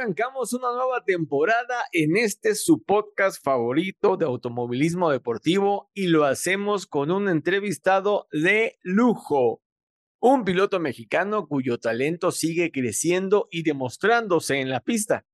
Arrancamos una nueva temporada en este su podcast favorito de automovilismo deportivo y lo hacemos con un entrevistado de lujo. Un piloto mexicano cuyo talento sigue creciendo y demostrándose en la pista.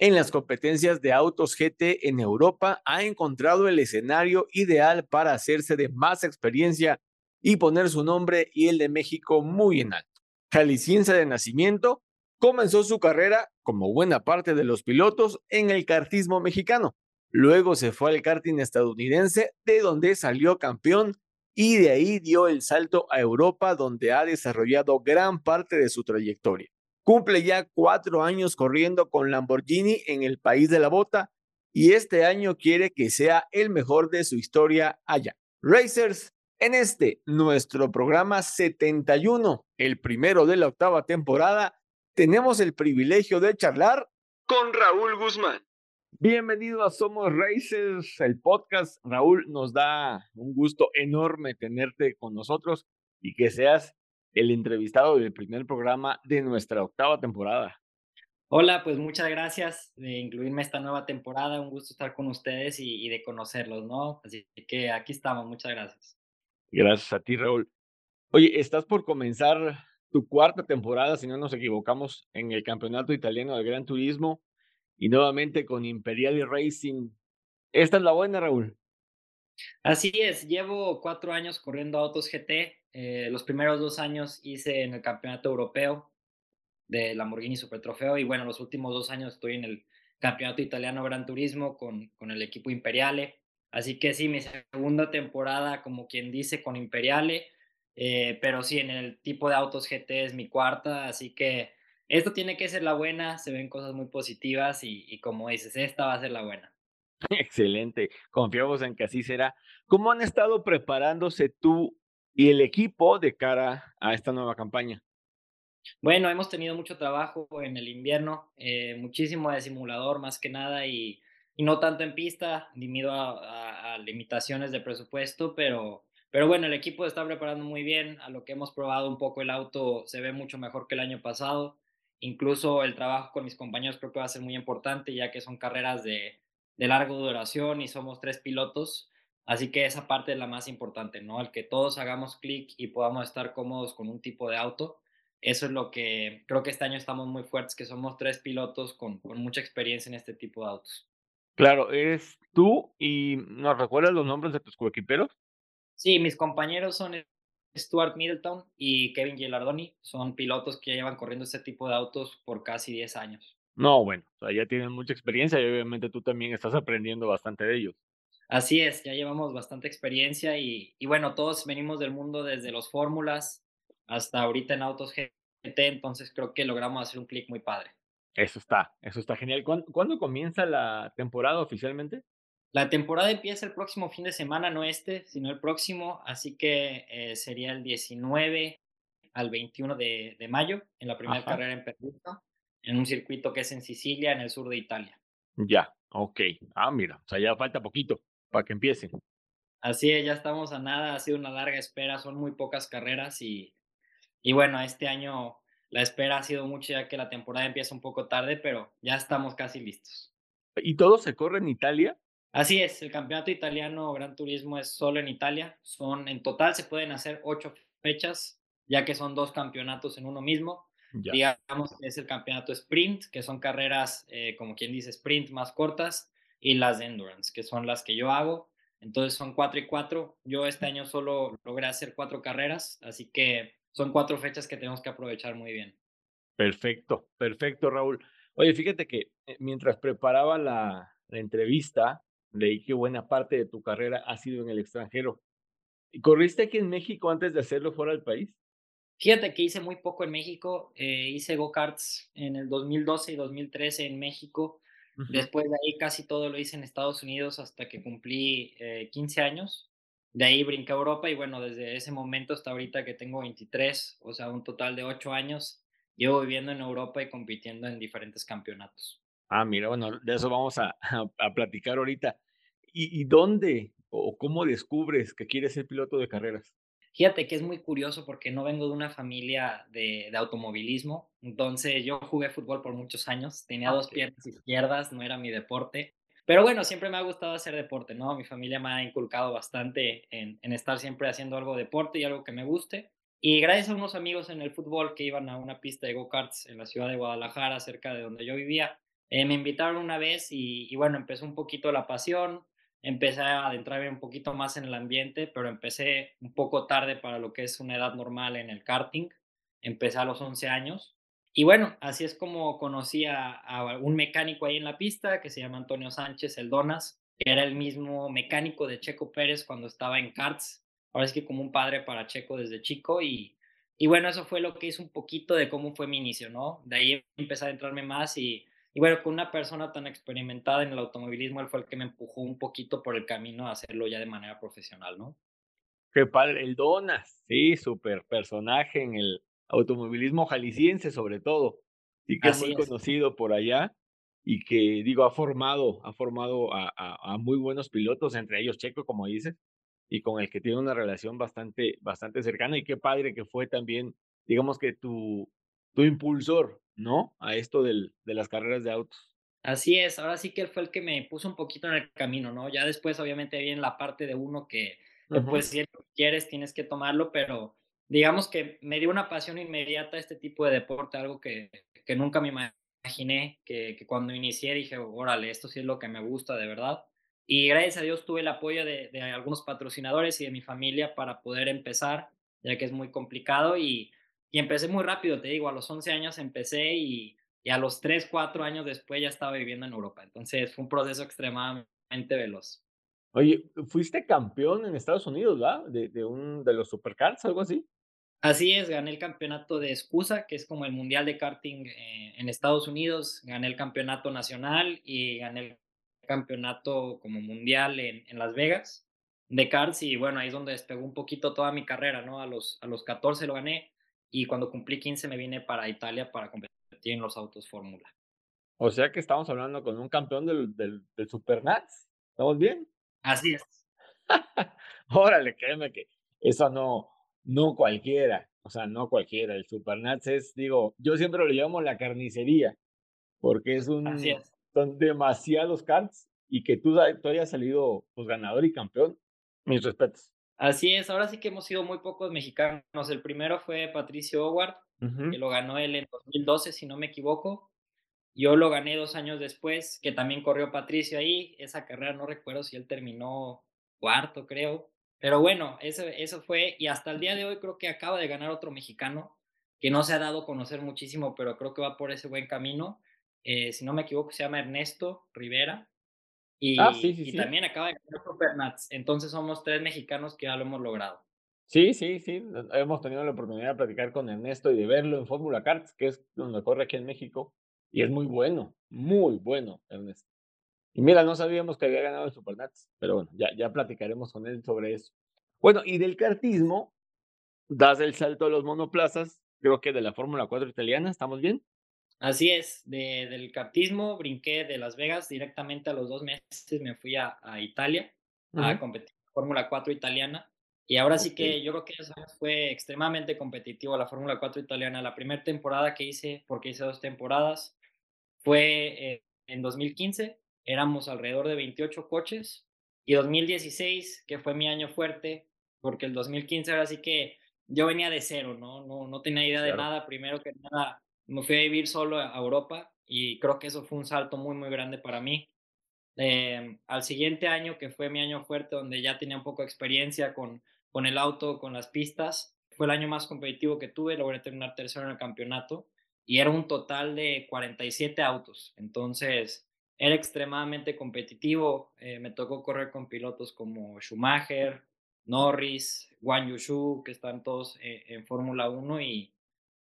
En las competencias de autos GT en Europa ha encontrado el escenario ideal para hacerse de más experiencia y poner su nombre y el de México muy en alto. Jalisciense de nacimiento, comenzó su carrera, como buena parte de los pilotos, en el kartismo mexicano. Luego se fue al karting estadounidense, de donde salió campeón y de ahí dio el salto a Europa, donde ha desarrollado gran parte de su trayectoria. Cumple ya cuatro años corriendo con Lamborghini en el país de la bota y este año quiere que sea el mejor de su historia allá. Racers, en este, nuestro programa 71, el primero de la octava temporada, tenemos el privilegio de charlar con Raúl Guzmán. Bienvenido a Somos Racers, el podcast. Raúl, nos da un gusto enorme tenerte con nosotros y que seas el entrevistado del primer programa de nuestra octava temporada. Hola, pues muchas gracias de incluirme esta nueva temporada. Un gusto estar con ustedes y, y de conocerlos, ¿no? Así que aquí estamos. Muchas gracias. Gracias a ti, Raúl. Oye, estás por comenzar tu cuarta temporada, si no nos equivocamos, en el campeonato italiano del Gran Turismo y nuevamente con Imperial Racing. ¿Esta es la buena, Raúl? Así es, llevo cuatro años corriendo autos GT. Eh, los primeros dos años hice en el campeonato europeo de Lamborghini Super Trofeo y bueno, los últimos dos años estoy en el campeonato italiano Gran Turismo con, con el equipo Imperiale. Así que sí, mi segunda temporada, como quien dice, con Imperiale eh, pero sí, en el tipo de autos GT es mi cuarta, así que esto tiene que ser la buena, se ven cosas muy positivas y, como dices, esta va a ser la buena. Excelente, confiamos en que así será. ¿Cómo han estado preparándose tú y el equipo de cara a esta nueva campaña? Bueno, hemos tenido mucho trabajo en el invierno, eh, muchísimo de simulador más que nada y, no tanto en pista, debido a limitaciones de presupuesto, pero pero bueno, el equipo está preparando muy bien. A lo que hemos probado un poco el auto se ve mucho mejor que el año pasado. Incluso el trabajo con mis compañeros creo que va a ser muy importante ya que son carreras de, de larga duración y somos tres pilotos. Así que esa parte es la más importante, ¿no? El que todos hagamos clic y podamos estar cómodos con un tipo de auto. Eso es lo que creo que este año estamos muy fuertes, que somos tres pilotos con, con mucha experiencia en este tipo de autos. Claro, eres tú y nos recuerdas los nombres de tus coequiperos. Sí, mis compañeros son Stuart Middleton y Kevin Gilardoni. Son pilotos que llevan corriendo este tipo de autos por casi 10 años. No, bueno, o sea, ya tienen mucha experiencia y obviamente tú también estás aprendiendo bastante de ellos. Así es, ya llevamos bastante experiencia y, y bueno, todos venimos del mundo desde los fórmulas hasta ahorita en autos GT, entonces creo que logramos hacer un clic muy padre. Eso está, eso está genial. ¿Cuándo comienza la temporada oficialmente? La temporada empieza el próximo fin de semana, no este, sino el próximo, así que eh, sería el 19 al 21 de, mayo, en la primera carrera en Perugia, en un circuito que es en Sicilia, en el sur de Italia. Ya, ok. Ah, mira, o sea, ya falta poquito para que empiecen. Así es, ya estamos a nada, ha sido una larga espera, son muy pocas carreras y, y bueno, este año la espera ha sido mucho ya que la temporada empieza un poco tarde, pero ya estamos casi listos. ¿Y todo se corre en Italia? Así es, el campeonato italiano Gran Turismo es solo en Italia. Son, en total se pueden hacer ocho fechas, ya que son dos campeonatos en uno mismo. Digamos que es el campeonato sprint, que son carreras, eh, como quien dice, sprint más cortas, y las de endurance, que son las que yo hago. Entonces son cuatro y cuatro. Yo este año solo logré hacer cuatro carreras, así que son cuatro fechas que tenemos que aprovechar muy bien. Perfecto, perfecto, Raúl. Oye, fíjate que eh, mientras preparaba la, la entrevista, leí que buena parte de tu carrera ha sido en el extranjero. ¿Corriste aquí en México antes de hacerlo fuera del país? Fíjate que hice muy poco en México, eh, hice go-karts en el 2012 y 2013 en México, después de ahí casi todo lo hice en Estados Unidos hasta que cumplí 15 años, de ahí brinqué a Europa y bueno, desde ese momento hasta ahorita que tengo 23, o sea, un total de 8 años, llevo viviendo en Europa y compitiendo en diferentes campeonatos. Ah, mira, bueno, de eso vamos a, a, platicar ahorita. ¿Y, ¿Y, dónde o cómo descubres que quieres ser piloto de carreras? Fíjate que es muy curioso porque no vengo de una familia de, de automovilismo, entonces yo jugué fútbol por muchos años, tenía dos piernas izquierdas, no era mi deporte, pero bueno, siempre me ha gustado hacer deporte, ¿no? Mi familia me ha inculcado bastante en, en estar siempre haciendo algo de deporte y algo que me guste. Y gracias a unos amigos en el fútbol que iban a una pista de go-karts en la ciudad de Guadalajara, cerca de donde yo vivía, eh, me invitaron una vez y, y, bueno, empezó un poquito la pasión, empecé a adentrarme un poquito más en el ambiente, pero empecé un poco tarde para lo que es una edad normal en el karting. Empecé a los 11 años. Y bueno, así es como conocí a, un mecánico ahí en la pista que se llama Antonio Sánchez, el Donas, que era el mismo mecánico de Checo Pérez cuando estaba en karts. Ahora es que como un padre para Checo desde chico y, y bueno, eso fue lo que hizo un poquito de cómo fue mi inicio, ¿no? De ahí empecé a entrarme más y y bueno, con una persona tan experimentada en el automovilismo, él fue el que me empujó un poquito por el camino a hacerlo ya de manera profesional, ¿no? Qué padre, el Donas, sí, súper personaje en el automovilismo jalisciense sobre todo, y que es muy conocido por allá y que, digo, ha formado, ha formado a, a, a, muy buenos pilotos, entre ellos Checo, como dices, y con el que tiene una relación bastante, bastante cercana, y qué padre que fue también, digamos que tu, tu impulsor, ¿no? A esto del, de las carreras de autos. Así es, ahora sí que él fue el que me puso un poquito en el camino, ¿no? Ya después obviamente viene la parte de uno que, pues si quieres tienes que tomarlo, pero digamos que me dio una pasión inmediata a este tipo de deporte, algo que, que nunca me imaginé, que, que, cuando inicié dije, órale, esto sí es lo que me gusta de verdad. Y gracias a Dios tuve el apoyo de, de algunos patrocinadores y de mi familia para poder empezar, ya que es muy complicado y y empecé muy rápido, te digo, a los 11 años empecé y, y, a los 3, 4 años después ya estaba viviendo en Europa. Entonces fue un proceso extremadamente veloz. Oye, fuiste campeón en Estados Unidos, ¿verdad? De, de, un, de los supercars, algo así. Así es, gané el campeonato de Excusa, que es como el mundial de karting eh, en Estados Unidos, gané el campeonato nacional y gané el campeonato como mundial en, en Las Vegas de karts y bueno, ahí es donde despegó un poquito toda mi carrera, ¿no? A los, a los 14 lo gané, y cuando cumplí 15 me vine para Italia para competir en los autos Fórmula. O sea que estamos hablando con un campeón del, del, del Supernats. ¿Estamos bien? Así es. Órale, créeme que eso no, no cualquiera. O sea, no cualquiera. El Supernats es, digo, yo siempre lo llamo la carnicería, porque es un. Así es. Son demasiados karts y que tú, tú hayas salido pues, ganador y campeón. Mis respetos. Así es, ahora sí que hemos sido muy pocos mexicanos. El primero fue Patricio Howard, uh -huh. que lo ganó él en 2012, si no me equivoco. Yo lo gané dos años después, que también corrió Patricio ahí. Esa carrera no recuerdo si él terminó cuarto, creo. Pero bueno, eso, eso fue. Y hasta el día de hoy creo que acaba de ganar otro mexicano, que no se ha dado a conocer muchísimo, pero creo que va por ese buen camino. Eh, si no me equivoco, se llama Ernesto Rivera. Y, ah, sí, sí, y sí. también acaba de ganar Supernats. Entonces somos tres mexicanos que ya lo hemos logrado. Sí, sí, sí. Hemos tenido la oportunidad de platicar con Ernesto y de verlo en Fórmula Karts, que es donde corre aquí en México. Y es muy bueno, muy bueno, Ernesto. Y mira, no sabíamos que había ganado el Supernats, pero bueno, ya, ya platicaremos con él sobre eso. Bueno, y del kartismo, das el salto a los monoplazas, creo que de la Fórmula 4 italiana, ¿estamos bien? Así es, de, del kartismo brinqué de Las Vegas directamente a los dos meses, me fui a, a Italia uh -huh. a competir en Fórmula 4 italiana. Y ahora okay. sí que yo creo que eso fue extremadamente competitivo la Fórmula 4 italiana. La primera temporada que hice, porque hice dos temporadas, fue eh, en 2015. Éramos alrededor de 28 coches. Y 2016, que fue mi año fuerte, porque el 2015 ahora sí que yo venía de cero, ¿no? No, no tenía idea claro. de nada. Primero que nada, me fui a vivir solo a Europa y creo que eso fue un salto muy, muy grande para mí. Eh, al siguiente año, que fue mi año fuerte, donde ya tenía un poco de experiencia con, con el auto, con las pistas, fue el año más competitivo que tuve, logré terminar tercero en el campeonato y era un total de 47 autos, entonces era extremadamente competitivo, eh, me tocó correr con pilotos como Schumacher, Norris, Wang Yushu, que están todos eh, en Fórmula 1 y,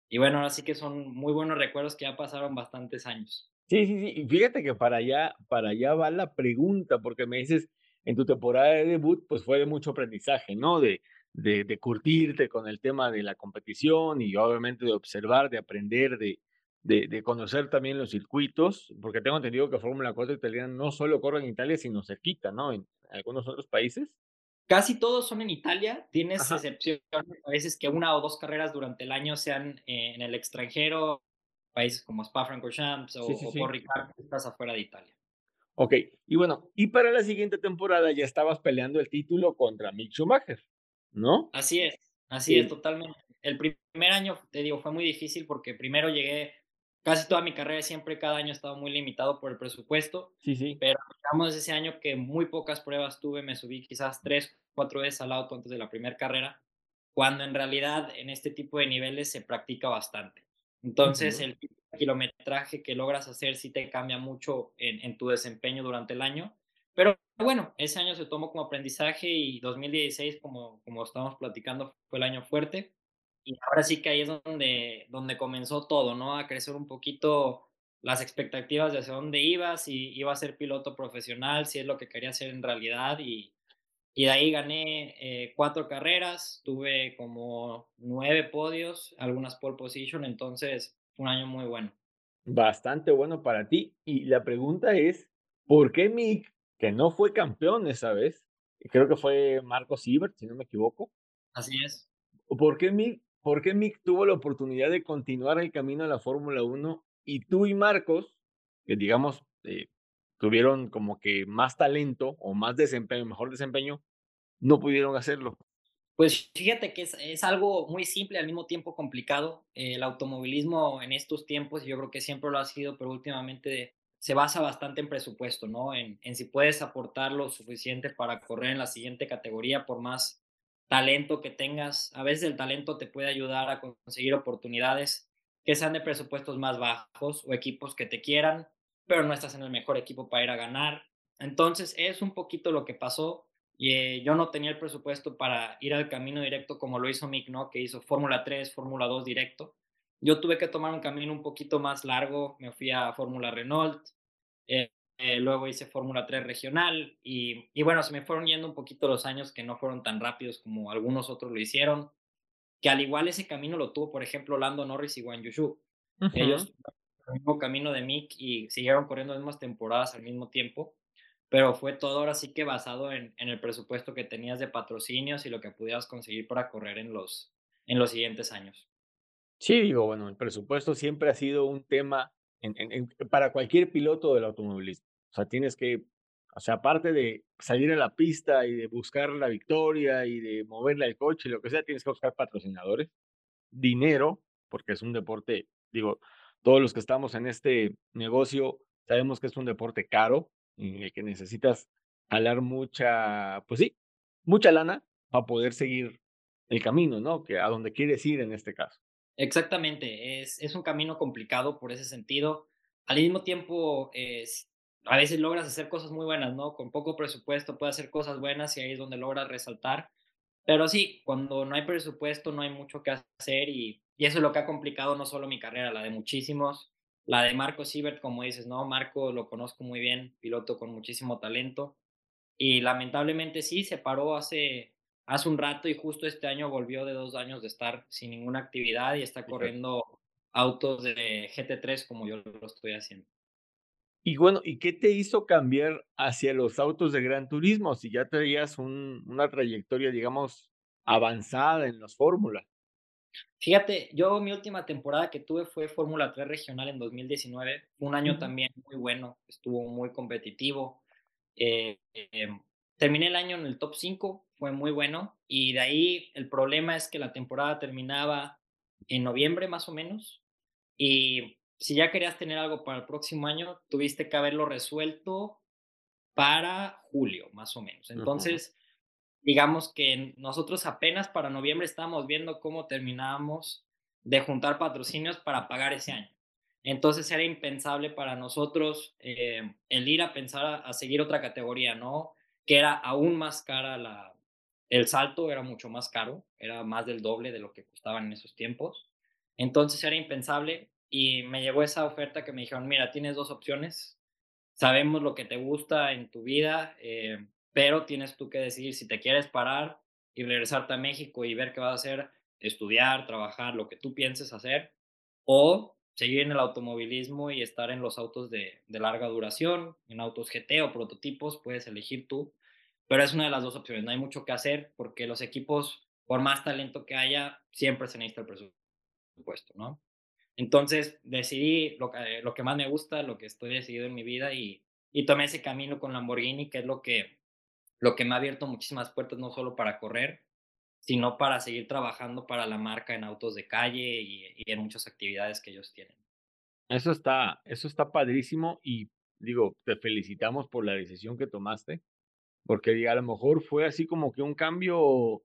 y bueno, ahora sí que son muy buenos recuerdos que ya pasaron bastantes años. Sí, sí, sí. Y fíjate que para allá, para allá va la pregunta, porque me dices, en tu temporada de debut, pues fue de mucho aprendizaje, ¿no? De, de, de curtirte con el tema de la competición y obviamente de observar, de aprender, de, de, de conocer también los circuitos, porque tengo entendido que Fórmula 4 italiana no solo corre en Italia, sino cerquita, ¿no? En algunos otros países. Casi todos son en Italia, tienes excepciones a veces que una o dos carreras durante el año sean eh, en el extranjero, países como Spa-Francorchamps o, sí, sí, o estás afuera de Italia. Ok, y bueno, y para la siguiente temporada ya estabas peleando el título contra Mick Schumacher, ¿no? Así es, así es, totalmente. El primer año, te digo, fue muy difícil porque primero llegué casi toda mi carrera siempre, cada año he estado muy limitado por el presupuesto. Sí, sí. Pero digamos ese año que muy pocas pruebas tuve, me subí quizás tres, cuatro veces al auto antes de la primera carrera, cuando en realidad en este tipo de niveles se practica bastante. Entonces, el kilometraje que logras hacer sí te cambia mucho en, en, tu desempeño durante el año. Pero bueno, ese año se tomó como aprendizaje y 2016, como, como estamos platicando, fue el año fuerte y ahora sí que ahí es donde, donde comenzó todo, ¿no? A crecer un poquito las expectativas de hacia dónde iba, si iba a ser piloto profesional, si es lo que quería hacer en realidad. Y, y de ahí gané eh, cuatro carreras, tuve como nueve podios, algunas pole position, entonces un año muy bueno. Bastante bueno para ti. Y la pregunta es, ¿por qué Mick, que no fue campeón esa vez, creo que fue Marco Siebert, si no me equivoco? Así es. ¿Por qué Mick ¿Por qué Mick tuvo la oportunidad de continuar el camino a la Fórmula 1 y tú y Marcos, que digamos, eh, tuvieron como que más talento o más desempeño, mejor desempeño, no pudieron hacerlo? Pues fíjate que es, algo muy simple, al mismo tiempo complicado. el automovilismo en estos tiempos, yo creo que siempre lo ha sido, pero últimamente se basa bastante en presupuesto, ¿no? En, en si puedes aportar lo suficiente para correr en la siguiente categoría, por más talento que tengas. A veces el talento te puede ayudar a conseguir oportunidades que sean de presupuestos más bajos o equipos que te quieran, pero no estás en el mejor equipo para ir a ganar. Entonces es un poquito lo que pasó. Y, eh, yo no tenía el presupuesto para ir al camino directo como lo hizo Mick, ¿no? Que hizo Fórmula 3, Fórmula 2 directo. Yo tuve que tomar un camino un poquito más largo. Me fui a Fórmula Renault. Eh, eh, luego hice Fórmula 3 regional y, y, bueno, se me fueron yendo un poquito los años que no fueron tan rápidos como algunos otros lo hicieron, que al igual ese camino lo tuvo, por ejemplo, Lando Norris y Juan Yushu. Ellos el mismo camino de Mick y siguieron corriendo las mismas temporadas al mismo tiempo, pero fue todo ahora sí que basado en, en el presupuesto que tenías de patrocinios y lo que pudieras conseguir para correr en los, en los siguientes años. Sí, digo, bueno, el presupuesto siempre ha sido un tema en, en, para cualquier piloto del automovilismo. O sea, tienes que, o sea, aparte de salir a la pista y de buscar la victoria y de moverle al coche lo que sea, tienes que buscar patrocinadores, dinero, porque es un deporte, digo, todos los que estamos en este negocio sabemos que es un deporte caro en el que necesitas jalar mucha, pues sí, mucha lana para poder seguir el camino, ¿no? Que a donde quieres ir en este caso. Exactamente, es, es un camino complicado por ese sentido. Al mismo tiempo, es, a veces logras hacer cosas muy buenas, ¿no? Con poco presupuesto puedes hacer cosas buenas y ahí es donde logras resaltar. Pero sí, cuando no hay presupuesto no hay mucho que hacer y, y eso es lo que ha complicado no solo mi carrera, la de muchísimos, la de Marco Siebert, como dices, ¿no? Marco lo conozco muy bien, piloto con muchísimo talento y lamentablemente sí, se paró hace, hace un rato y justo este año volvió de dos años de estar sin ninguna actividad y está corriendo autos de GT3 como yo lo estoy haciendo. Y bueno, ¿y qué te hizo cambiar hacia los autos de gran turismo? Si ya tenías un, una trayectoria, digamos, avanzada en las fórmulas. Fíjate, yo mi última temporada que tuve fue Fórmula 3 regional en 2019. Fue un año también muy bueno, estuvo muy competitivo. Eh, eh, terminé el año en el top 5, fue muy bueno. Y de ahí el problema es que la temporada terminaba en noviembre más o menos. Y si ya querías tener algo para el próximo año, tuviste que haberlo resuelto para julio, más o menos. Entonces, digamos que nosotros apenas para noviembre estábamos viendo cómo terminábamos de juntar patrocinios para pagar ese año. Entonces era impensable para nosotros eh, el ir a pensar a, seguir otra categoría, ¿no? Que era aún más cara la, el salto era mucho más caro, era más del doble de lo que costaban en esos tiempos. Entonces era impensable y me llegó esa oferta que me dijeron, mira, tienes dos opciones, sabemos lo que te gusta en tu vida, eh, pero tienes tú que decidir si te quieres parar y regresarte a México y ver qué vas a hacer, estudiar, trabajar, lo que tú pienses hacer, o seguir en el automovilismo y estar en los autos de, de larga duración, en autos GT o prototipos, puedes elegir tú, pero es una de las dos opciones, no hay mucho que hacer porque los equipos, por más talento que haya, siempre se necesita el presupuesto, ¿no? Entonces decidí lo que, lo que más me gusta, lo que estoy decidido en mi vida y, y tomé ese camino con Lamborghini, que es lo que, lo que me ha abierto muchísimas puertas, no solo para correr, sino para seguir trabajando para la marca en autos de calle y, y en muchas actividades que ellos tienen. Eso está, eso está padrísimo y digo, te felicitamos por la decisión que tomaste, porque a lo mejor fue así como que un cambio,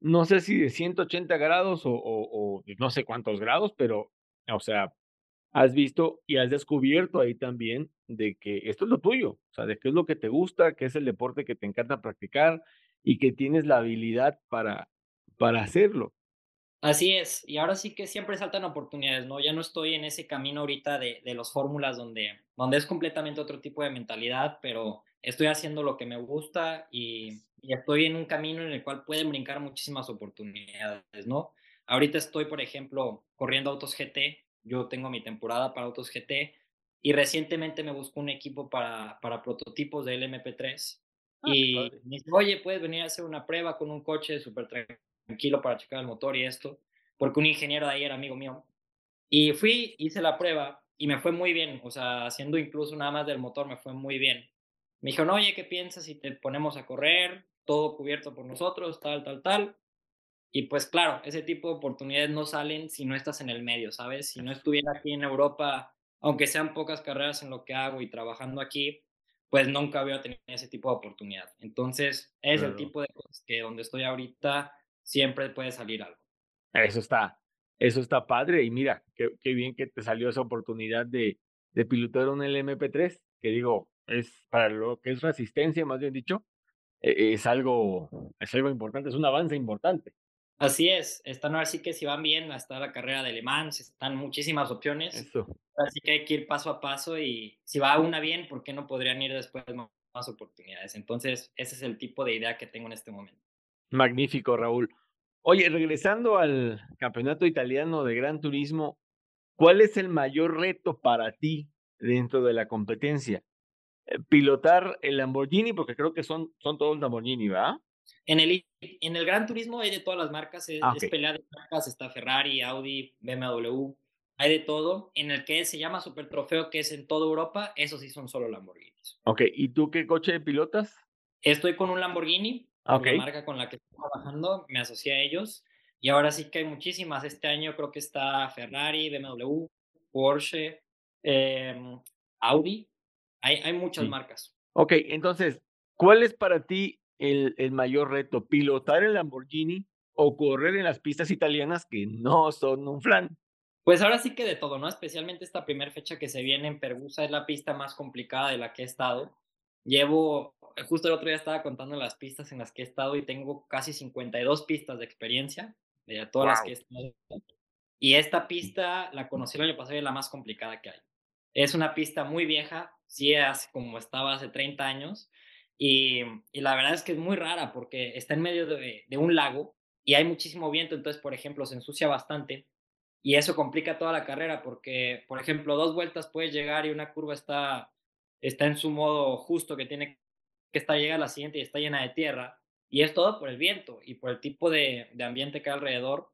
no sé si de 180 grados o, o, o no sé cuántos grados, pero, o sea, has visto y has descubierto ahí también de que esto es lo tuyo, o sea, de qué es lo que te gusta, qué es el deporte que te encanta practicar y que tienes la habilidad para, para hacerlo. Así es, y ahora sí que siempre saltan oportunidades, ¿no? Ya no estoy en ese camino ahorita de, de los fórmulas donde, donde es completamente otro tipo de mentalidad, pero estoy haciendo lo que me gusta y, y estoy en un camino en el cual pueden brincar muchísimas oportunidades, ¿no? Ahorita estoy, por ejemplo, corriendo autos GT, yo tengo mi temporada para autos GT y recientemente me busco un equipo para, para prototipos de LMP3 Ah, y padre. me dice, oye, puedes venir a hacer una prueba con un coche súper tranquilo para checar el motor y esto, porque un ingeniero de ahí era amigo mío. Y fui, hice la prueba y me fue muy bien, o sea, haciendo incluso nada más del motor me fue muy bien. Me dijeron, oye, ¿qué piensas si te ponemos a correr? Todo cubierto por nosotros, tal, tal, tal. Y pues claro, ese tipo de oportunidades no salen si no estás en el medio, ¿sabes? Si no estuviera aquí en Europa, aunque sean pocas carreras en lo que hago y trabajando aquí, pues nunca había tenido ese tipo de oportunidad. Entonces, es el tipo de cosas que donde estoy ahorita siempre puede salir algo. Eso está, eso está padre. Y mira, qué, qué bien que te salió esa oportunidad de, de pilotar un LMP3, que digo, es para lo que es resistencia, más bien dicho, e- es algo, es algo importante, es un avance importante. Así es, están así que si van bien, está la carrera de Le Mans, están muchísimas opciones, Eso. así que hay que ir paso a paso y si va una bien, ¿por qué no podrían ir después más oportunidades? Entonces, ese es el tipo de idea que tengo en este momento. Magnífico, Raúl. Oye, regresando al campeonato italiano de Gran Turismo, ¿cuál es el mayor reto para ti dentro de la competencia? Eh, Pilotar el Lamborghini, porque creo que son, son todos Lamborghini, ¿verdad? En el, en el Gran Turismo hay de todas las marcas, es, Ah, es ok. pelea de marcas, está Ferrari, Audi, BMW, hay de todo. En el que se llama Super Trofeo, que es en toda Europa, esos sí son solo Lamborghinis. Ok, ¿y tú qué coche pilotas? Estoy con un Lamborghini, Ah, por ok. la marca con la que estoy trabajando, me asocié a ellos. Y ahora sí que hay muchísimas. Este año creo que está Ferrari, BMW, Porsche, em, Audi. Hay, hay muchas Sí. marcas. Ok, entonces, ¿cuál es para ti el, el mayor reto? ¿Pilotar el Lamborghini o correr en las pistas italianas que no son un flan? Pues ahora sí que de todo, ¿no? Especialmente esta primera fecha que se viene en Perusa es la pista más complicada de la que he estado. Llevo, justo el otro día estaba contando las pistas en las que he estado y tengo casi 52 pistas de experiencia de todas las que he Wow. estado. Y esta pista la conocí el año pasado y es la más complicada que hay. Es una pista muy vieja, sí es como estaba hace 30 años, y, y la verdad es que es muy rara porque está en medio de, de un lago y hay muchísimo viento, entonces, por ejemplo, se ensucia bastante y eso complica toda la carrera porque, por ejemplo, dos vueltas puedes llegar y una curva está, está en su modo justo que tiene que estar llega a la siguiente y está llena de tierra. Y es todo por el viento y por el tipo de, de ambiente que hay alrededor.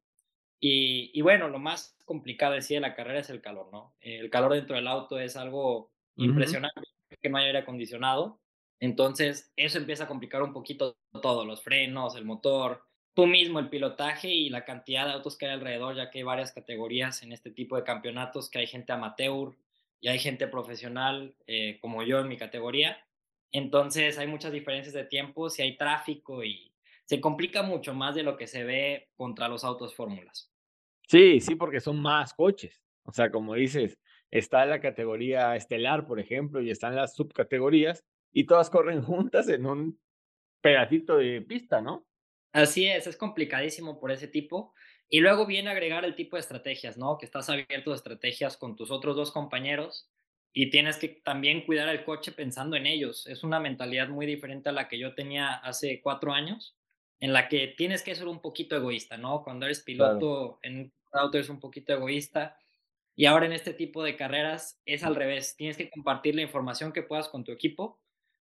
Y, y, bueno, lo más complicado de sí de la carrera es el calor, ¿no? El calor dentro del auto es algo Ujú. impresionante, que no hay aire acondicionado. Entonces, eso empieza a complicar un poquito todo, los frenos, el motor, tú mismo, el pilotaje y la cantidad de autos que hay alrededor, ya que hay varias categorías en este tipo de campeonatos, que hay gente amateur y hay gente profesional, eh, como yo en mi categoría. Entonces, hay muchas diferencias de tiempos y hay tráfico y se complica mucho más de lo que se ve contra los autos fórmulas. Sí, sí, porque son más coches. O sea, como dices, está la categoría estelar, por ejemplo, y están las subcategorías, y todas corren juntas en un pedacito de pista, ¿no? Así es, es complicadísimo por ese tipo. Y luego viene a agregar el tipo de estrategias, ¿no? Que estás abierto de estrategias con tus otros dos compañeros y tienes que también cuidar el coche pensando en ellos. Es una mentalidad muy diferente a la que yo tenía hace cuatro años, en la que tienes que ser un poquito egoísta, ¿no? Cuando eres piloto en un auto eres un poquito egoísta y ahora en este tipo de carreras es al revés. Tienes que compartir la información que puedas con tu equipo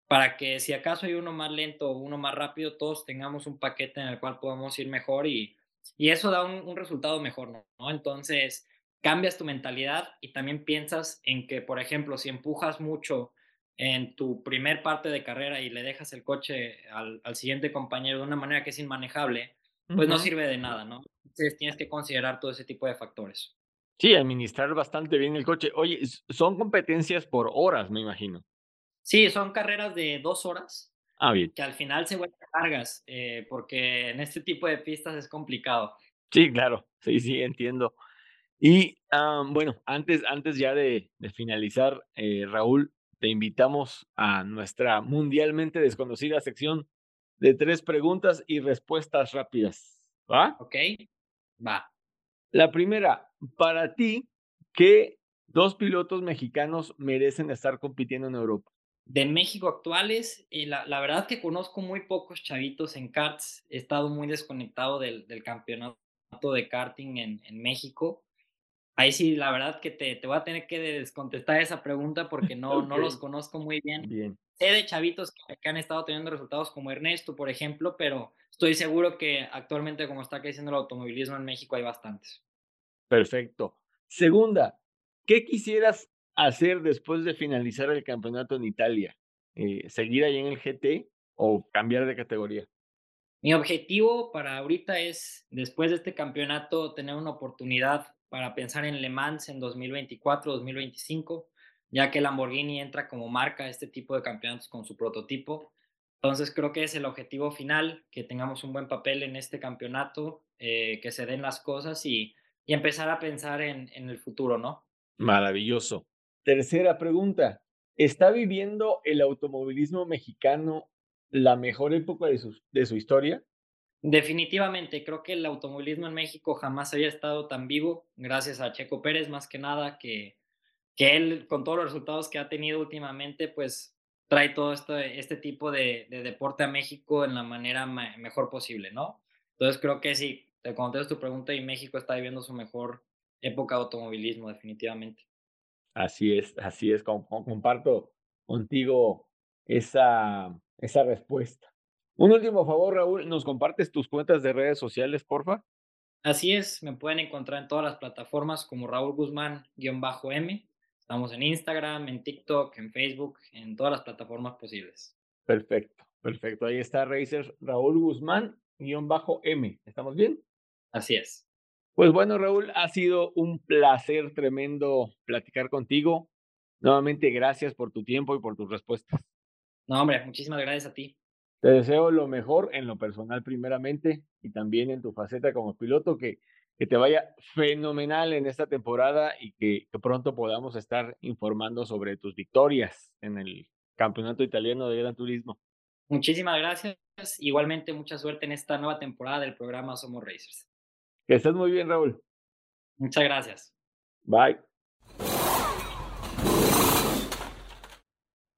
para que si acaso hay uno más lento o uno más rápido, todos tengamos un paquete en el cual podamos ir mejor y, y eso da un, resultado mejor, ¿no? Entonces, cambias tu mentalidad y también piensas en que, por ejemplo, si empujas mucho en tu primer parte de carrera y le dejas el coche al, siguiente compañero de una manera que es inmanejable, pues no sirve de nada, ¿no? Entonces tienes que considerar todo ese tipo de factores. Sí, administrar bastante bien el coche. Oye, son competencias por horas, me imagino. Sí, son carreras de dos horas. Ah, bien. Que al final se vuelven largas, eh, porque en este tipo de pistas es complicado. Sí, claro. Sí, sí, entiendo. Y bueno, antes, antes ya de, finalizar, eh, Raúl, te invitamos a nuestra mundialmente desconocida sección de tres preguntas y respuestas rápidas. ¿Va? Ok, va. La primera, para ti, ¿qué dos pilotos mexicanos merecen estar compitiendo en Europa? De México actuales, y la, la, verdad que conozco muy pocos chavitos en karts. He estado muy desconectado del, del campeonato de karting en, en México. Ahí sí, la verdad que te, te voy a tener que descontestar esa pregunta porque no, no los conozco muy bien. bien. Sé de chavitos que, han estado teniendo resultados como Ernesto, por ejemplo, pero estoy seguro que actualmente, como está creciendo el automovilismo en México, hay bastantes. Perfecto. Segunda, ¿qué quisieras hacer después de finalizar el campeonato en Italia? Eh, ¿Seguir ahí en el GT o cambiar de categoría? Mi objetivo para ahorita es, después de este campeonato, tener una oportunidad para pensar en Le Mans en 2024, 2025, ya que Lamborghini entra como marca a este tipo de campeonatos con su prototipo. Entonces creo que es el objetivo final, que tengamos un buen papel en este campeonato, eh, que se den las cosas y, y empezar a pensar en, en el futuro, ¿no? Maravilloso. Tercera pregunta. ¿Está viviendo el automovilismo mexicano la mejor época de su, historia? Definitivamente, creo que el automovilismo en México jamás había estado tan vivo, gracias a Checo Pérez más que nada, que, que él con todos los resultados que ha tenido últimamente, pues trae todo este, este tipo de deporte a México en la manera mejor posible, ¿no? Entonces creo que sí, te contesto tu pregunta y México está viviendo su mejor época de automovilismo, definitivamente. Así es, así es, comparto contigo esa, esa respuesta. Un último favor, Raúl, ¿nos compartes tus cuentas de redes sociales, porfa? Así es, me pueden encontrar en todas las plataformas como Raúl Guzmán-M. Estamos en Instagram, en TikTok, en Facebook, en todas las plataformas posibles. Perfecto, perfecto. Ahí está Racer Raúl Guzmán-M. ¿Estamos bien? Así es. Pues bueno, Raúl, ha sido un placer tremendo platicar contigo. Nuevamente, gracias por tu tiempo y por tus respuestas. No, hombre, muchísimas gracias a ti. Te deseo lo mejor en lo personal primeramente y también en tu faceta como piloto, que, que te vaya fenomenal en esta temporada y que, que pronto podamos estar informando sobre tus victorias en el Campeonato Italiano de Gran Turismo. Muchísimas gracias. Igualmente, mucha suerte en esta nueva temporada del programa Somos Racers. Que estés muy bien, Raúl. Muchas gracias. Bye.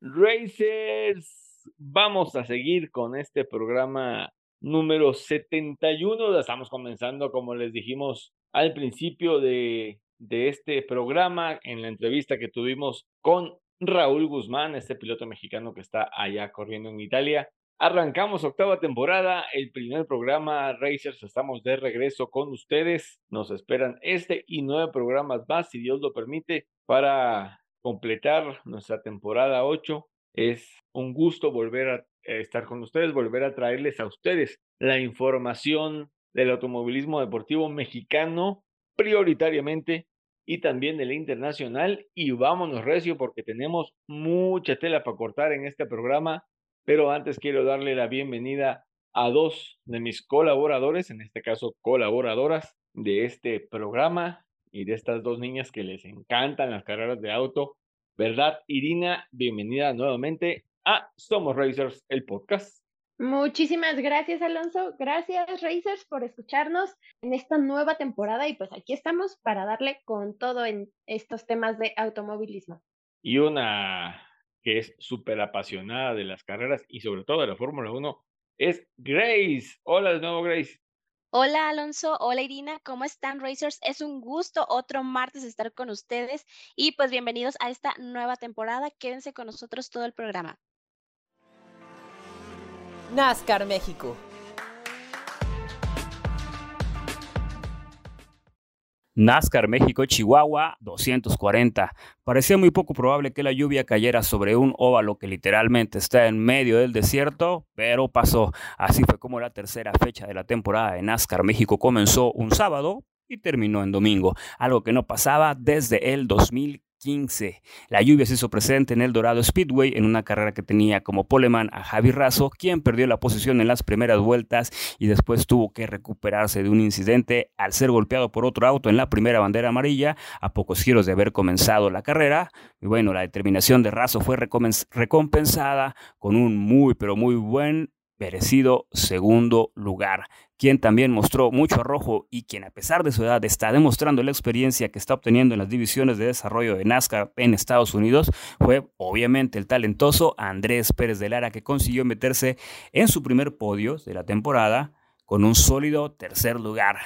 Racers vamos a seguir con este programa número 71. Estamos comenzando, como les dijimos al principio de, de este programa, en la entrevista que tuvimos con Raúl Guzmán, este piloto mexicano que está allá corriendo en Italia. Arrancamos octava temporada, el primer programa Racers, estamos de regreso con ustedes. Nos esperan este y nueve programas más, si Dios lo permite, para completar nuestra temporada 8 es un gusto volver a eh, estar con ustedes, volver a traerles a ustedes la información del automovilismo deportivo mexicano prioritariamente y también del internacional. Y vámonos recio porque tenemos mucha tela para cortar en este programa. Pero antes quiero darle la bienvenida a dos de mis colaboradores, en este caso colaboradoras de este programa y de estas dos niñas que les encantan las carreras de auto ¿Verdad, Irina? Bienvenida nuevamente a Somos Racers, el podcast. Muchísimas gracias, Alonso. Gracias, Racers, por escucharnos en esta nueva temporada y pues aquí estamos para darle con todo en estos temas de automovilismo. Y una que es súper apasionada de las carreras y sobre todo de la Fórmula 1 es Grace. Hola de nuevo, Grace. Hola Alonso, hola Irina, ¿cómo están Racers? Es un gusto otro martes estar con ustedes y pues bienvenidos a esta nueva temporada. Quédense con nosotros todo el programa. NASCAR México. NASCAR México Chihuahua 240. Parecía muy poco probable que la lluvia cayera sobre un óvalo que literalmente está en medio del desierto, pero pasó. Así fue como la tercera fecha de la temporada de NASCAR México comenzó un sábado y terminó en domingo, algo que no pasaba desde el 2015. 15. La lluvia se hizo presente en el Dorado Speedway en una carrera que tenía como poleman a Javi Razo, quien perdió la posición en las primeras vueltas y después tuvo que recuperarse de un incidente al ser golpeado por otro auto en la primera bandera amarilla a pocos giros de haber comenzado la carrera. Y bueno, la determinación de Razo fue recompensada con un muy pero muy buen merecido segundo lugar quien también mostró mucho arrojo y quien a pesar de su edad está demostrando la experiencia que está obteniendo en las divisiones de desarrollo de NASCAR en Estados Unidos, fue obviamente el talentoso Andrés Pérez de Lara que consiguió meterse en su primer podio de la temporada con un sólido tercer lugar.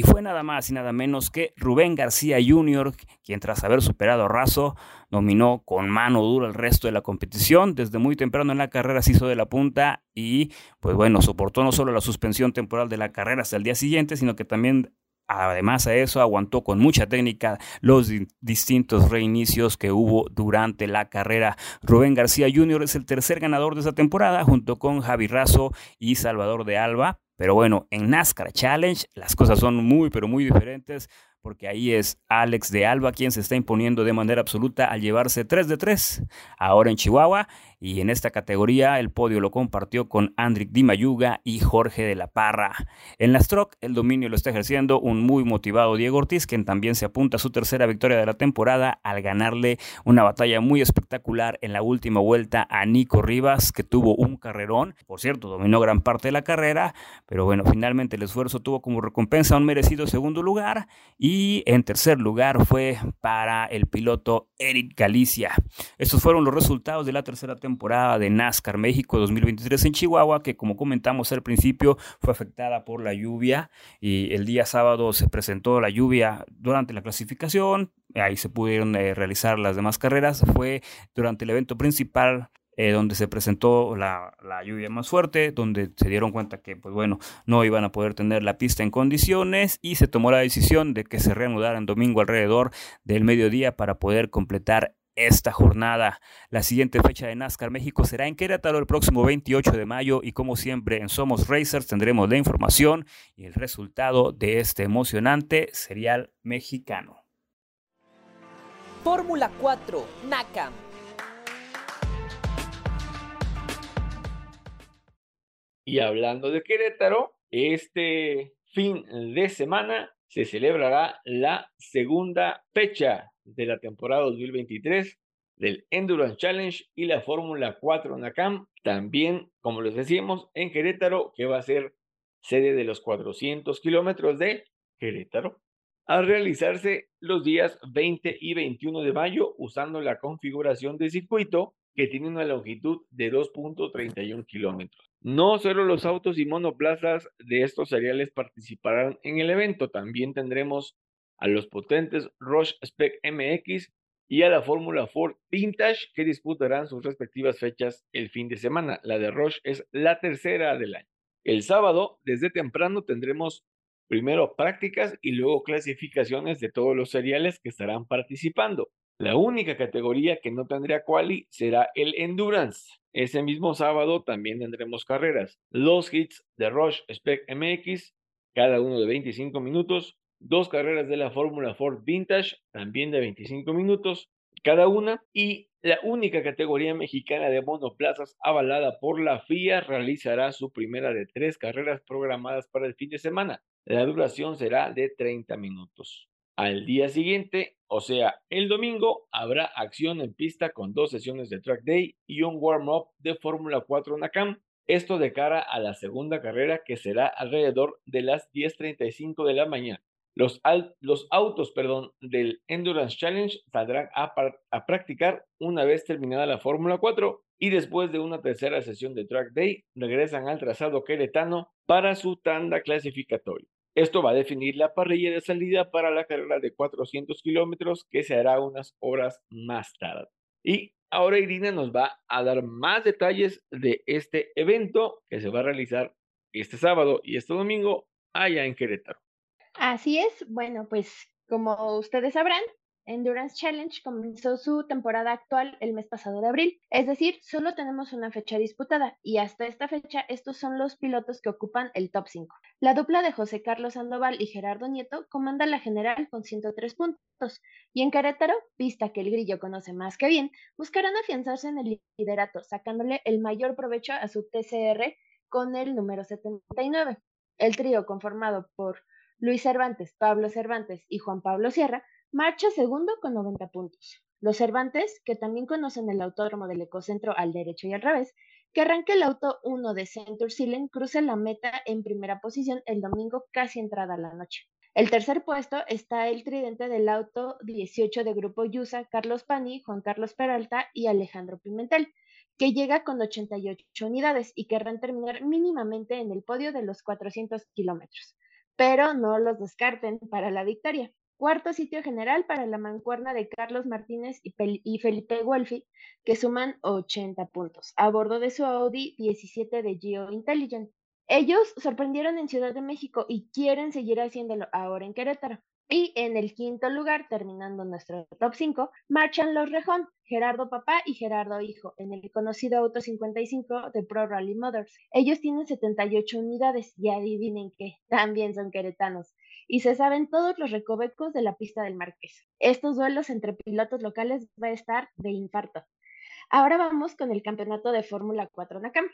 Y fue nada más y nada menos que Rubén García Jr., quien tras haber superado a Razo, dominó con mano dura el resto de la competición. Desde muy temprano en la carrera se hizo de la punta y, pues bueno, soportó no solo la suspensión temporal de la carrera hasta el día siguiente, sino que también Además a eso aguantó con mucha técnica los distintos reinicios que hubo durante la carrera. Rubén García Jr. es el tercer ganador de esa temporada junto con Javi Razo y Salvador de Alba. Pero bueno, en NASCAR Challenge las cosas son muy, pero muy diferentes porque ahí es Alex de Alba quien se está imponiendo de manera absoluta al llevarse 3 de 3 ahora en Chihuahua y en esta categoría el podio lo compartió con Andrick Di Mayuga y Jorge de la Parra. En la Stroke el dominio lo está ejerciendo un muy motivado Diego Ortiz, quien también se apunta a su tercera victoria de la temporada al ganarle una batalla muy espectacular en la última vuelta a Nico Rivas, que tuvo un carrerón. Por cierto, dominó gran parte de la carrera, pero bueno, finalmente el esfuerzo tuvo como recompensa un merecido segundo lugar y en tercer lugar fue para el piloto Eric Galicia. Estos fueron los resultados de la tercera temporada temporada de NASCAR México 2023 en Chihuahua, que como comentamos al principio fue afectada por la lluvia y el día sábado se presentó la lluvia durante la clasificación, ahí se pudieron eh, realizar las demás carreras, fue durante el evento principal eh, donde se presentó la, la, lluvia más fuerte, donde se dieron cuenta que, pues bueno, no iban a poder tener la pista en condiciones y se tomó la decisión de que se reanudaran domingo alrededor del mediodía para poder completar esta jornada. La siguiente fecha de NASCAR México será en Querétaro el próximo 28 de mayo y como siempre en Somos Racers tendremos la información y el resultado de este emocionante serial mexicano. Fórmula 4, NACAM. Y hablando de Querétaro, este fin de semana se celebrará la segunda fecha de la temporada 2023 del Endurance Challenge y la Fórmula 4 NACAM, también, como les decíamos, en Querétaro, que va a ser sede de los 400 kilómetros de Querétaro, a realizarse los días 20 y 21 de mayo usando la configuración de circuito que tiene una longitud de 2.31 kilómetros. No solo los autos y monoplazas de estos seriales participarán en el evento, también tendremos a los potentes Roche Spec MX y a la Fórmula Ford Vintage que disputarán sus respectivas fechas el fin de semana. La de Roche es la tercera del año. El sábado, desde temprano, tendremos primero prácticas y luego clasificaciones de todos los seriales que estarán participando. La única categoría que no tendrá quali será el Endurance. Ese mismo sábado también tendremos carreras. Los hits de Roche Spec MX, cada uno de 25 minutos, dos carreras de la Fórmula Ford Vintage, también de 25 minutos cada una, y la única categoría mexicana de monoplazas avalada por la FIA realizará su primera de tres carreras programadas para el fin de semana. La duración será de 30 minutos. Al día siguiente, o sea, el domingo, habrá acción en pista con dos sesiones de track day y un warm-up de Fórmula 4 NACAM Esto de cara a la segunda carrera que será alrededor de las 10.35 de la mañana. Los, autos perdón, del Endurance Challenge saldrán a, a practicar una vez terminada la Fórmula 4 y después de una tercera sesión de Track Day regresan al trazado queretano para su tanda clasificatoria. Esto va a definir la parrilla de salida para la carrera de 400 kilómetros que se hará unas horas más tarde. Y ahora Irina nos va a dar más detalles de este evento que se va a realizar este sábado y este domingo allá en Querétaro. Así es, bueno, pues como ustedes sabrán, Endurance Challenge comenzó su temporada actual el mes pasado de abril, es decir, solo tenemos una fecha disputada y hasta esta fecha estos son los pilotos que ocupan el top 5. La dupla de José Carlos Sandoval y Gerardo Nieto comanda la general con 103 puntos y en Querétaro, pista que el grillo conoce más que bien, buscarán afianzarse en el liderato, sacándole el mayor provecho a su TCR con el número 79. El trío conformado por Luis Cervantes, Pablo Cervantes y Juan Pablo Sierra Marcha segundo con 90 puntos. Los Cervantes, que también conocen el autódromo del Ecocentro al derecho y al revés, que arranque el auto 1 de Centur Silen cruce la meta en primera posición el domingo casi entrada la noche. El tercer puesto está el tridente del auto 18 de Grupo Yusa, Carlos Pani, Juan Carlos Peralta y Alejandro Pimentel, que llega con 88 unidades y querrán terminar mínimamente en el podio de los 400 kilómetros. Pero no los descarten para la victoria. Cuarto sitio general para la mancuerna de Carlos Martínez y, Felipe Wolfi, que suman 80 puntos, a bordo de su Audi 17 de Geo Intelligent. Ellos sorprendieron en Ciudad de México y quieren seguir haciéndolo ahora en Querétaro. Y en el quinto lugar, terminando nuestro top 5, marchan los Rejón, Gerardo Papá y Gerardo Hijo, en el conocido Auto 55 de Pro Rally Motors. Ellos tienen 78 unidades y adivinen qué, también son queretanos y se saben todos los recovecos de la pista del Marqués. Estos duelos entre pilotos locales va a estar de infarto. Ahora vamos con el campeonato de Fórmula 4 Nakam.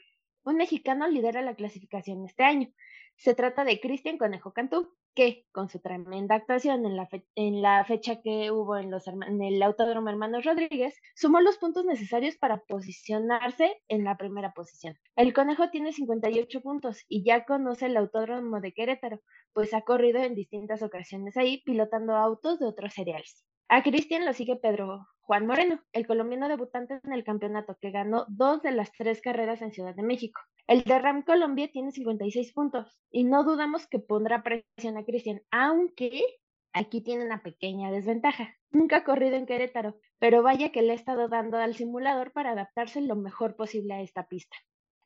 Un mexicano lidera la clasificación este año. Se trata de Cristian Conejo Cantú, que con su tremenda actuación en la, en la fecha que hubo en, los, en el Autódromo Hermanos Rodríguez, sumó los puntos necesarios para posicionarse en la primera posición. El Conejo tiene 58 puntos y ya conoce el Autódromo de Querétaro, pues ha corrido en distintas ocasiones ahí pilotando autos de otros cereales. A Cristian lo sigue Pedro Juan Moreno, el colombiano debutante en el campeonato que ganó dos de las tres carreras en Ciudad de México. El de Ram Colombia tiene 56 puntos y no dudamos que pondrá presión a Cristian, aunque aquí tiene una pequeña desventaja. Nunca ha corrido en Querétaro, pero vaya que le ha estado dando al simulador para adaptarse lo mejor posible a esta pista.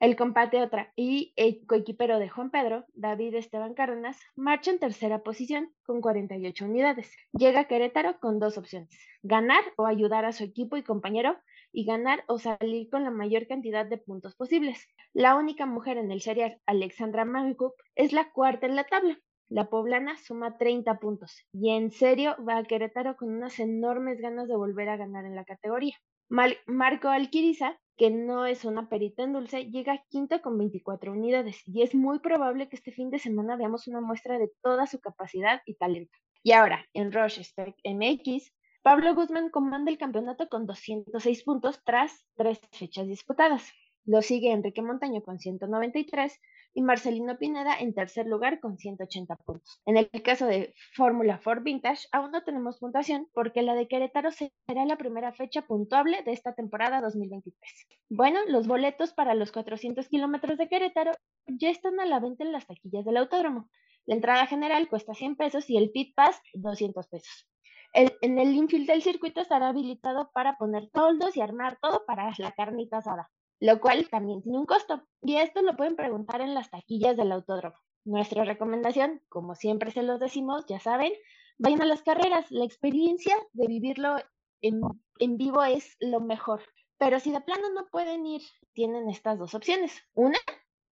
El otra y el coequipero de Juan Pedro, David Esteban Cárdenas, marcha en tercera posición con 48 unidades. Llega a Querétaro con dos opciones, ganar o ayudar a su equipo y compañero y ganar o salir con la mayor cantidad de puntos posibles. La única mujer en el serial, Alexandra Mancup, es la cuarta en la tabla. La poblana suma 30 puntos y en serio va a Querétaro con unas enormes ganas de volver a ganar en la categoría. Marco Alquiriza que no es una perita en dulce, llega quinto con 24 unidades y es muy probable que este fin de semana veamos una muestra de toda su capacidad y talento. Y ahora, en Spec MX, Pablo Guzmán comanda el campeonato con 206 puntos tras tres fechas disputadas. Lo sigue Enrique Montaño con 193 y Marcelino Pineda en tercer lugar con 180 puntos. En el caso de Fórmula Ford Vintage, aún no tenemos puntuación porque la de Querétaro será la primera fecha puntuable de esta temporada 2023. Bueno, los boletos para los 400 kilómetros de Querétaro ya están a la venta en las taquillas del autódromo. La entrada general cuesta 100 pesos y el pit pass 200 pesos. en el infield del circuito estará habilitado para poner toldos y armar todo para la carnita asada lo cual también tiene un costo. Y esto lo pueden preguntar en las taquillas del autódromo. Nuestra recomendación, como siempre se los decimos, ya saben, vayan a las carreras. La experiencia de vivirlo en, en vivo es lo mejor. Pero si de plano no pueden ir, tienen estas dos opciones. Una,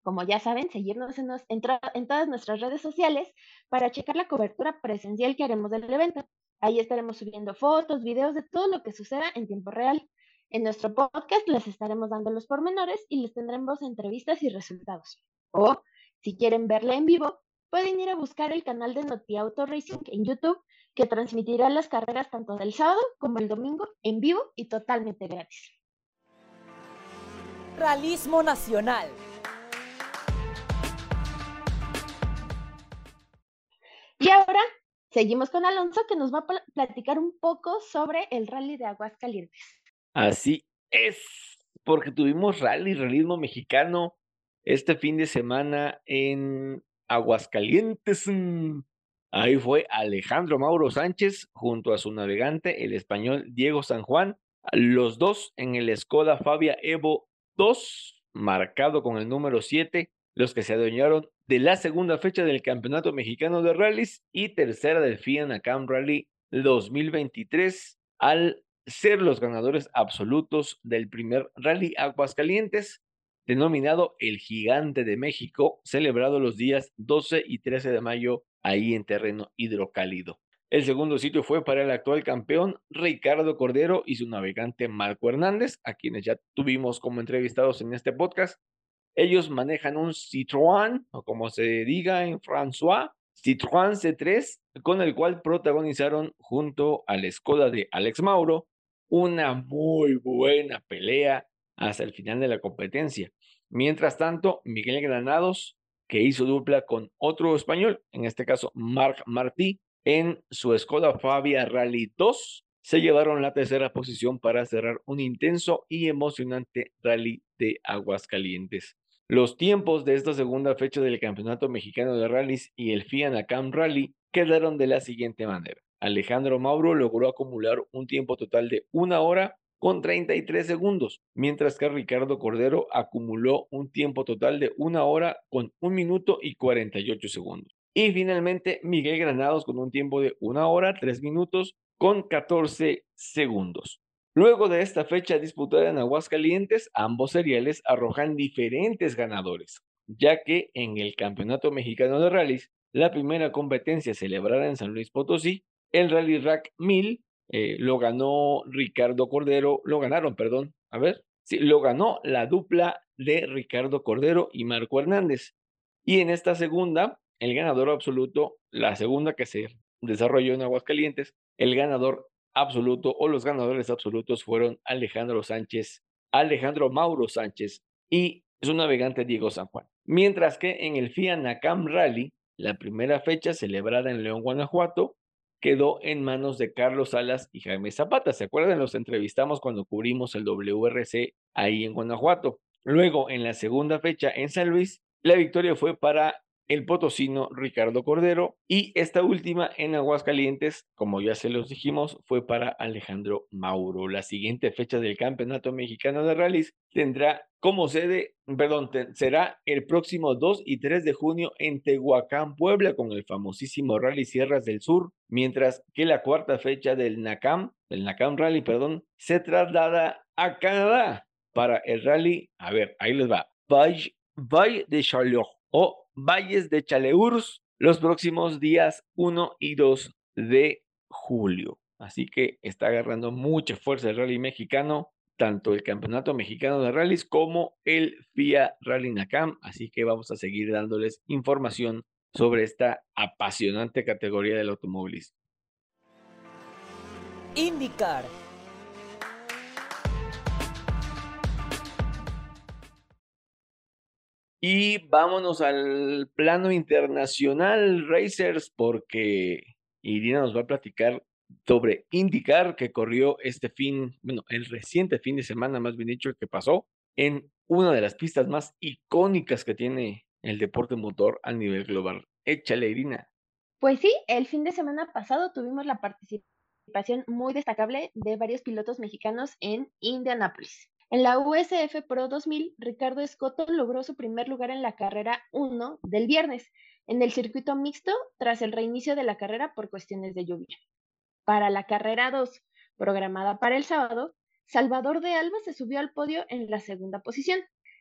como ya saben, seguirnos en, en, en, todas nuestras redes sociales para checar la cobertura presencial que haremos del evento. Ahí estaremos subiendo fotos, videos de todo lo que suceda en tiempo real. En nuestro podcast les estaremos dando los pormenores y les tendremos entrevistas y resultados. O, si quieren verla en vivo, pueden ir a buscar el canal de NotiAuto Racing en YouTube, que transmitirá las carreras tanto del sábado como el domingo en vivo y totalmente gratis. Realismo Nacional. Y ahora seguimos con Alonso, que nos va a platicar un poco sobre el rally de Aguascalientes. Así es, porque tuvimos rally, realismo mexicano este fin de semana en Aguascalientes. Ahí fue Alejandro Mauro Sánchez junto a su navegante, el español Diego San Juan, los dos en el Skoda Fabia Evo 2, marcado con el número 7, los que se adueñaron de la segunda fecha del Campeonato Mexicano de Rallys y tercera del FIA Cam Rally 2023, al ser los ganadores absolutos del primer Rally Aguascalientes, denominado El Gigante de México, celebrado los días 12 y 13 de mayo ahí en terreno hidrocálido. El segundo sitio fue para el actual campeón Ricardo Cordero y su navegante Marco Hernández, a quienes ya tuvimos como entrevistados en este podcast. Ellos manejan un Citroën, o como se diga en François, Citroën C3, con el cual protagonizaron junto al Skoda de Alex Mauro una muy buena pelea hasta el final de la competencia. Mientras tanto, Miguel Granados, que hizo dupla con otro español, en este caso Marc Martí, en su Skoda Fabia Rally 2, se llevaron la tercera posición para cerrar un intenso y emocionante rally de Aguascalientes. Los tiempos de esta segunda fecha del Campeonato Mexicano de Rallys y el FIA Nacam Rally quedaron de la siguiente manera. Alejandro Mauro logró acumular un tiempo total de una hora con 33 segundos, mientras que Ricardo Cordero acumuló un tiempo total de una hora con un minuto y 48 segundos. Y finalmente Miguel Granados con un tiempo de una hora, tres minutos con 14 segundos. Luego de esta fecha disputada en Aguascalientes, ambos seriales arrojan diferentes ganadores, ya que en el Campeonato Mexicano de Rallys, la primera competencia celebrada en San Luis Potosí, el Rally Rack 1000 eh, lo ganó Ricardo Cordero, lo ganaron, perdón, a ver, sí, lo ganó la dupla de Ricardo Cordero y Marco Hernández. Y en esta segunda, el ganador absoluto, la segunda que se desarrolló en Aguascalientes, el ganador absoluto o los ganadores absolutos fueron Alejandro Sánchez, Alejandro Mauro Sánchez y su navegante Diego San Juan. Mientras que en el FIA Nakam Rally, la primera fecha celebrada en León, Guanajuato, quedó en manos de Carlos Salas y Jaime Zapata. ¿Se acuerdan? Los entrevistamos cuando cubrimos el WRC ahí en Guanajuato. Luego, en la segunda fecha en San Luis, la victoria fue para el potosino Ricardo Cordero y esta última en Aguascalientes, como ya se los dijimos, fue para Alejandro Mauro. La siguiente fecha del Campeonato Mexicano de Rallys tendrá como sede, perdón, será el próximo 2 y 3 de junio en Tehuacán, Puebla, con el famosísimo Rally Sierras del Sur, mientras que la cuarta fecha del NACAM, del NACAM Rally, perdón, se traslada a Canadá para el rally, a ver, ahí les va, Valle, Valle de Charlotte o Valles de Chaleurs los próximos días 1 y 2 de julio. Así que está agarrando mucha fuerza el rally mexicano, tanto el Campeonato Mexicano de Rallys como el FIA Rally Nakam. Así que vamos a seguir dándoles información sobre esta apasionante categoría del automovilismo. IndyCar Y vámonos al plano internacional, Racers, porque Irina nos va a platicar sobre IndyCar que corrió este fin, bueno, el reciente fin de semana, más bien dicho, que pasó en una de las pistas más icónicas que tiene el deporte motor a nivel global. Échale, Irina. Pues sí, el fin de semana pasado tuvimos la participación muy destacable de varios pilotos mexicanos en Indianapolis. En la USF Pro 2000, Ricardo Escoto logró su primer lugar en la carrera 1 del viernes, en el circuito mixto, tras el reinicio de la carrera por cuestiones de lluvia. Para la carrera 2, programada para el sábado, Salvador de Alba se subió al podio en la segunda posición.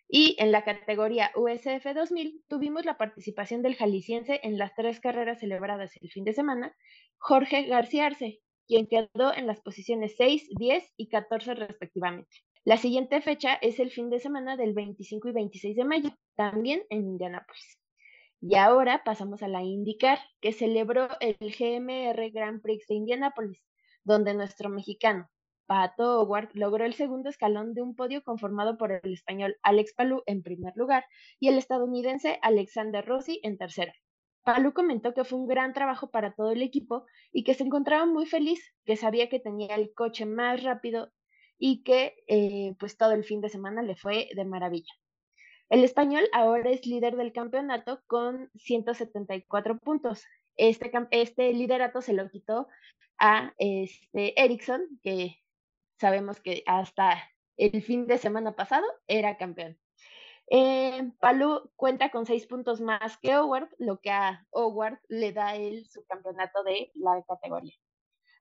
Y en la categoría USF 2000 tuvimos la participación del jalisciense en las tres carreras celebradas el fin de semana, Jorge García Arce, quien quedó en las posiciones 6, 10 y 14 respectivamente. La siguiente fecha es el fin de semana del 25 y 26 de mayo, también en Indianápolis. Y ahora pasamos a la IndyCar, que celebró el GMR Grand Prix de Indianápolis, donde nuestro mexicano, Pato Howard, logró el segundo escalón de un podio conformado por el español Alex Palou en primer lugar y el estadounidense Alexander Rossi en tercero. Palú comentó que fue un gran trabajo para todo el equipo y que se encontraba muy feliz, que sabía que tenía el coche más rápido y que eh, pues todo el fin de semana le fue de maravilla. El español ahora es líder del campeonato con 174 puntos. Este, este liderato se lo quitó a este Ericsson, que sabemos que hasta el fin de semana pasado era campeón. Eh, Palú cuenta con seis puntos más que Howard, lo que a Howard le da el subcampeonato de la categoría.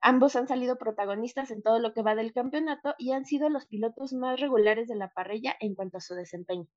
Ambos han salido protagonistas en todo lo que va del campeonato y han sido los pilotos más regulares de la parrilla en cuanto a su desempeño.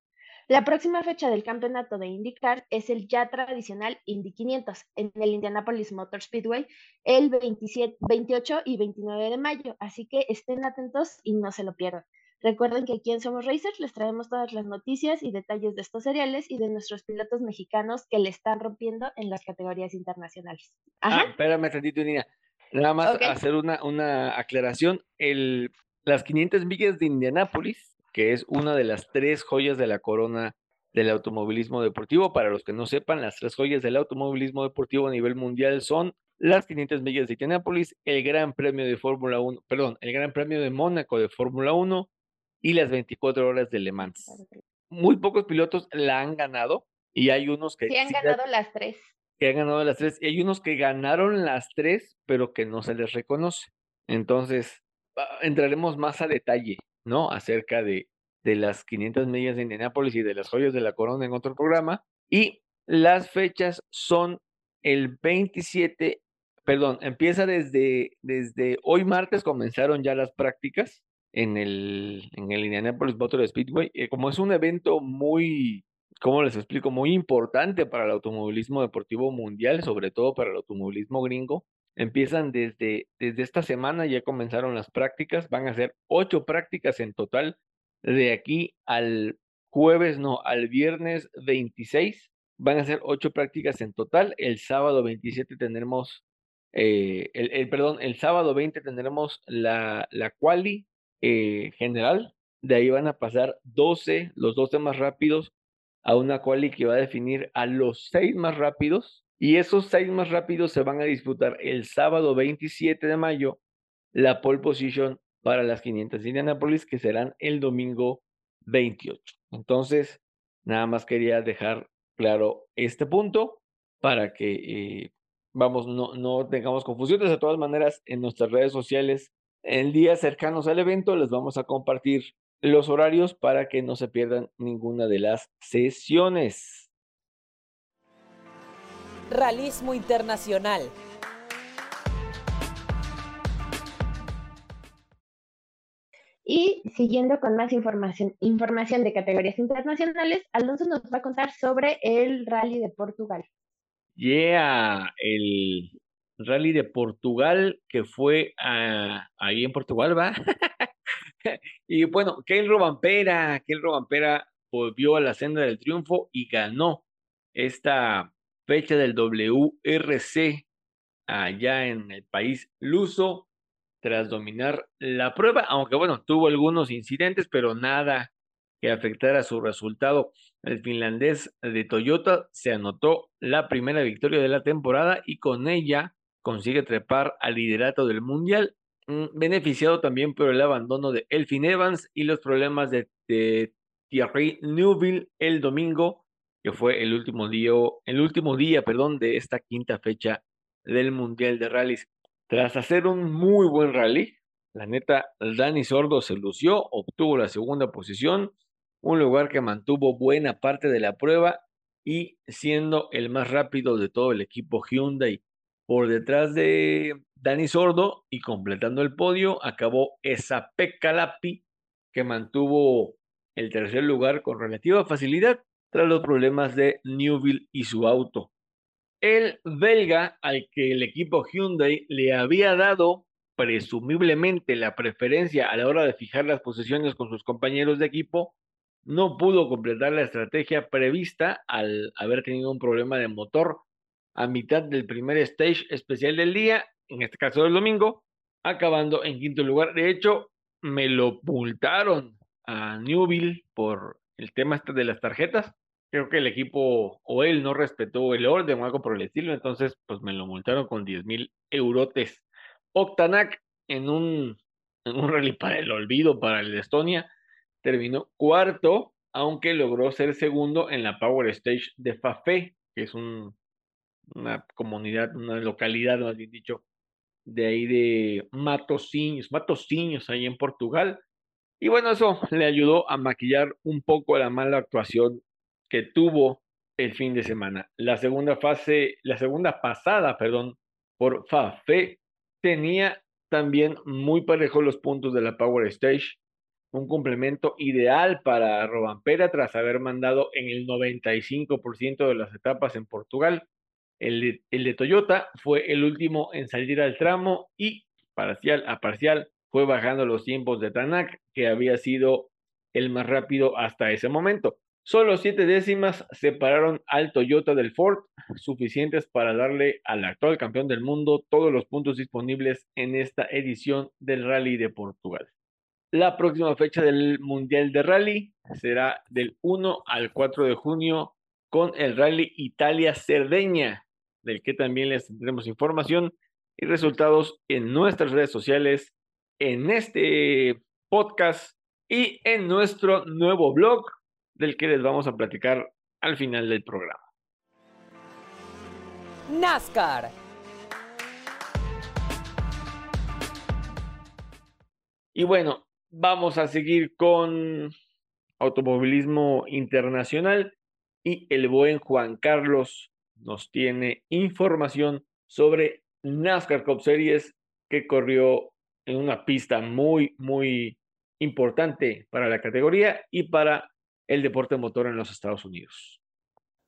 La próxima fecha del campeonato de IndyCar es el ya tradicional Indy 500 en el Indianapolis Motor Speedway el 27, 28 y 29 de mayo, así que estén atentos y no se lo pierdan. Recuerden que aquí en Somos Racers les traemos todas las noticias y detalles de estos seriales y de nuestros pilotos mexicanos que le están rompiendo en las categorías internacionales. Ah, espérame tantito, Nina. Nada más hacer una, una aclaración. El, las 500 millas de Indianápolis, que es una de las tres joyas de la corona del automovilismo deportivo. Para los que no sepan, las tres joyas del automovilismo deportivo a nivel mundial son las 500 millas de Indianápolis, el Gran Premio de Fórmula 1, perdón, el Gran Premio de Mónaco de Fórmula 1 y las 24 horas de Le Mans. Muy pocos pilotos la han ganado y hay unos que... Sí, han ganado las tres. Que han ganado las tres y hay unos que ganaron las tres, pero que no se les reconoce. Entonces, entraremos más a detalle, ¿no? Acerca de, de las 500 millas de Indianápolis y de las joyas de la corona en otro programa. Y las fechas son el 27, perdón, empieza desde, desde hoy martes, comenzaron ya las prácticas en el, en el Indianapolis Motor Speedway. Eh, como es un evento muy, ¿cómo les explico? Muy importante para el automovilismo deportivo mundial, sobre todo para el automovilismo gringo. Empiezan desde, desde esta semana, ya comenzaron las prácticas, van a ser ocho prácticas en total de aquí al jueves, no, al viernes 26. Van a ser ocho prácticas en total. El sábado 27 tendremos, eh, el, el, perdón, el sábado 20 tendremos la, la quali eh, general. De ahí van a pasar 12, los 12 más rápidos, a una quali que va a definir a los 6 más rápidos. Y esos 6 más rápidos se van a disputar el sábado 27 de mayo, la pole position para las 500 de Indianapolis, que serán el domingo 28. Entonces, nada más quería dejar claro este punto para que, eh, vamos, no, no tengamos confusiones. De todas maneras, en nuestras redes sociales en días cercanos al evento les vamos a compartir los horarios para que no se pierdan ninguna de las sesiones. Realismo Internacional. Y siguiendo con más información, información de categorías internacionales, Alonso nos va a contar sobre el Rally de Portugal. Yeah, el rally de Portugal, que fue ahí en Portugal, ¿va? y bueno, Kel Robampera, Kel Robampera volvió a la senda del triunfo y ganó esta fecha del WRC allá en el país luso tras dominar la prueba, aunque bueno, tuvo algunos incidentes, pero nada que afectara su resultado. El finlandés de Toyota se anotó la primera victoria de la temporada y con ella consigue trepar al liderato del mundial, beneficiado también por el abandono de Elfin Evans y los problemas de, Thierry Neuville el domingo, que fue el último día, el último día, perdón, de esta quinta fecha del Mundial de Rallys. Tras hacer un muy buen rally, la neta, Dani Sordo se lució, obtuvo la segunda posición, un lugar que mantuvo buena parte de la prueba y siendo el más rápido de todo el equipo Hyundai por detrás de Dani Sordo y completando el podio acabó esa Calapi que mantuvo el tercer lugar con relativa facilidad tras los problemas de Newville y su auto. El belga al que el equipo Hyundai le había dado presumiblemente la preferencia a la hora de fijar las posiciones con sus compañeros de equipo, no pudo completar la estrategia prevista al haber tenido un problema de motor a mitad del primer stage especial del día, en este caso del domingo, acabando en quinto lugar. De hecho, me lo multaron a Newville por el tema este de las tarjetas. creo que el equipo o él no respetó el orden o algo por el estilo, entonces pues me lo multaron con 10 mil eurotes. Octanak en un, en un rally para el olvido para el de Estonia terminó cuarto, aunque logró ser segundo en la Power Stage de Fafé, que es un, una comunidad, una localidad, más bien dicho, de ahí de Matosinhos, Matosinhos, ahí en Portugal. Y bueno, eso le ayudó a maquillar un poco la mala actuación que tuvo el fin de semana. La segunda fase, la segunda pasada, perdón, por Fafe, tenía también muy parejo los puntos de la Power Stage, un complemento ideal para Robampera tras haber mandado en el 95% de las etapas en Portugal. El de, Toyota fue el último en salir al tramo y parcial a parcial fue bajando los tiempos de Tanak, que había sido el más rápido hasta ese momento. Solo siete décimas separaron al Toyota del Ford, suficientes para darle al actual campeón del mundo todos los puntos disponibles en esta edición del Rally de Portugal. La próxima fecha del Mundial de Rally será del 1 al 4 de junio con el Rally Italia-Cerdeña, del que también les tendremos información y resultados en nuestras redes sociales, en este podcast y en nuestro nuevo blog del que les vamos a platicar al final del programa. NASCAR. Y bueno, vamos a seguir con automovilismo internacional y el buen Juan Carlos nos tiene información sobre NASCAR Cup Series que corrió en una pista muy, muy importante para la categoría y para el deporte motor en los Estados Unidos.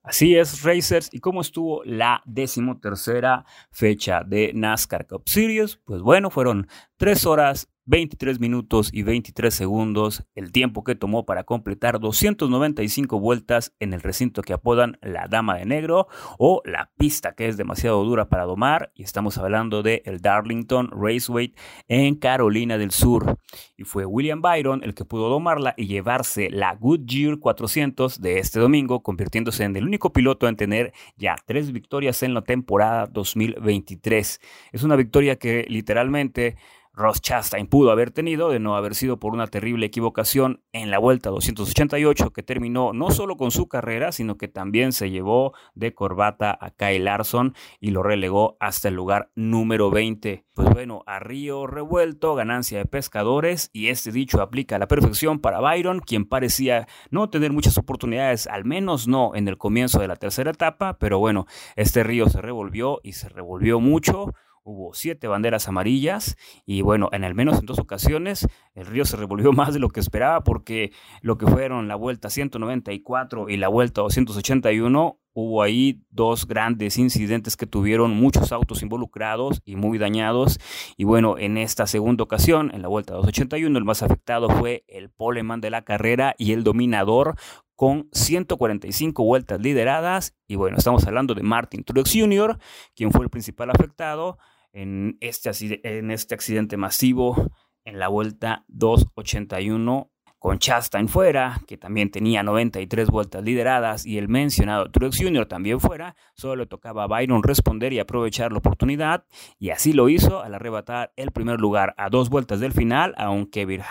Así es, Racers. ¿Y cómo estuvo la decimotercera fecha de NASCAR Cup Series? Pues bueno, fueron tres horas 23 minutos y 23 segundos, el tiempo que tomó para completar 295 vueltas en el recinto que apodan la Dama de Negro o la pista que es demasiado dura para domar y estamos hablando de el Darlington Raceway en Carolina del Sur. Y fue William Byron el que pudo domarla y llevarse la Goodyear 400 de este domingo, convirtiéndose en el único piloto en tener ya tres victorias en la temporada 2023. Es una victoria que literalmente Ross Chastain pudo haber tenido de no haber sido por una terrible equivocación en la vuelta 288 que terminó no solo con su carrera, sino que también se llevó de corbata a Kyle Larson y lo relegó hasta el lugar número 20. Pues bueno, a río revuelto, ganancia de pescadores y este dicho aplica a la perfección para Byron, quien parecía no tener muchas oportunidades, al menos no en el comienzo de la tercera etapa, pero bueno, este río se revolvió y se revolvió mucho hubo siete banderas amarillas y bueno, en al menos en dos ocasiones el río se revolvió más de lo que esperaba porque lo que fueron la vuelta 194 y la vuelta 281 hubo ahí dos grandes incidentes que tuvieron muchos autos involucrados y muy dañados. Y bueno, en esta segunda ocasión, en la vuelta 281, el más afectado fue el poleman de la carrera y el dominador con 145 vueltas lideradas. Y bueno, estamos hablando de Martin Truex Jr., quien fue el principal afectado en este, en este accidente masivo en la vuelta 281 con Chastain fuera, que también tenía 93 vueltas lideradas, y el mencionado Truex Jr. también fuera, solo tocaba a Byron responder y aprovechar la oportunidad, y así lo hizo al arrebatar el primer lugar a dos vueltas del final a un Kevin,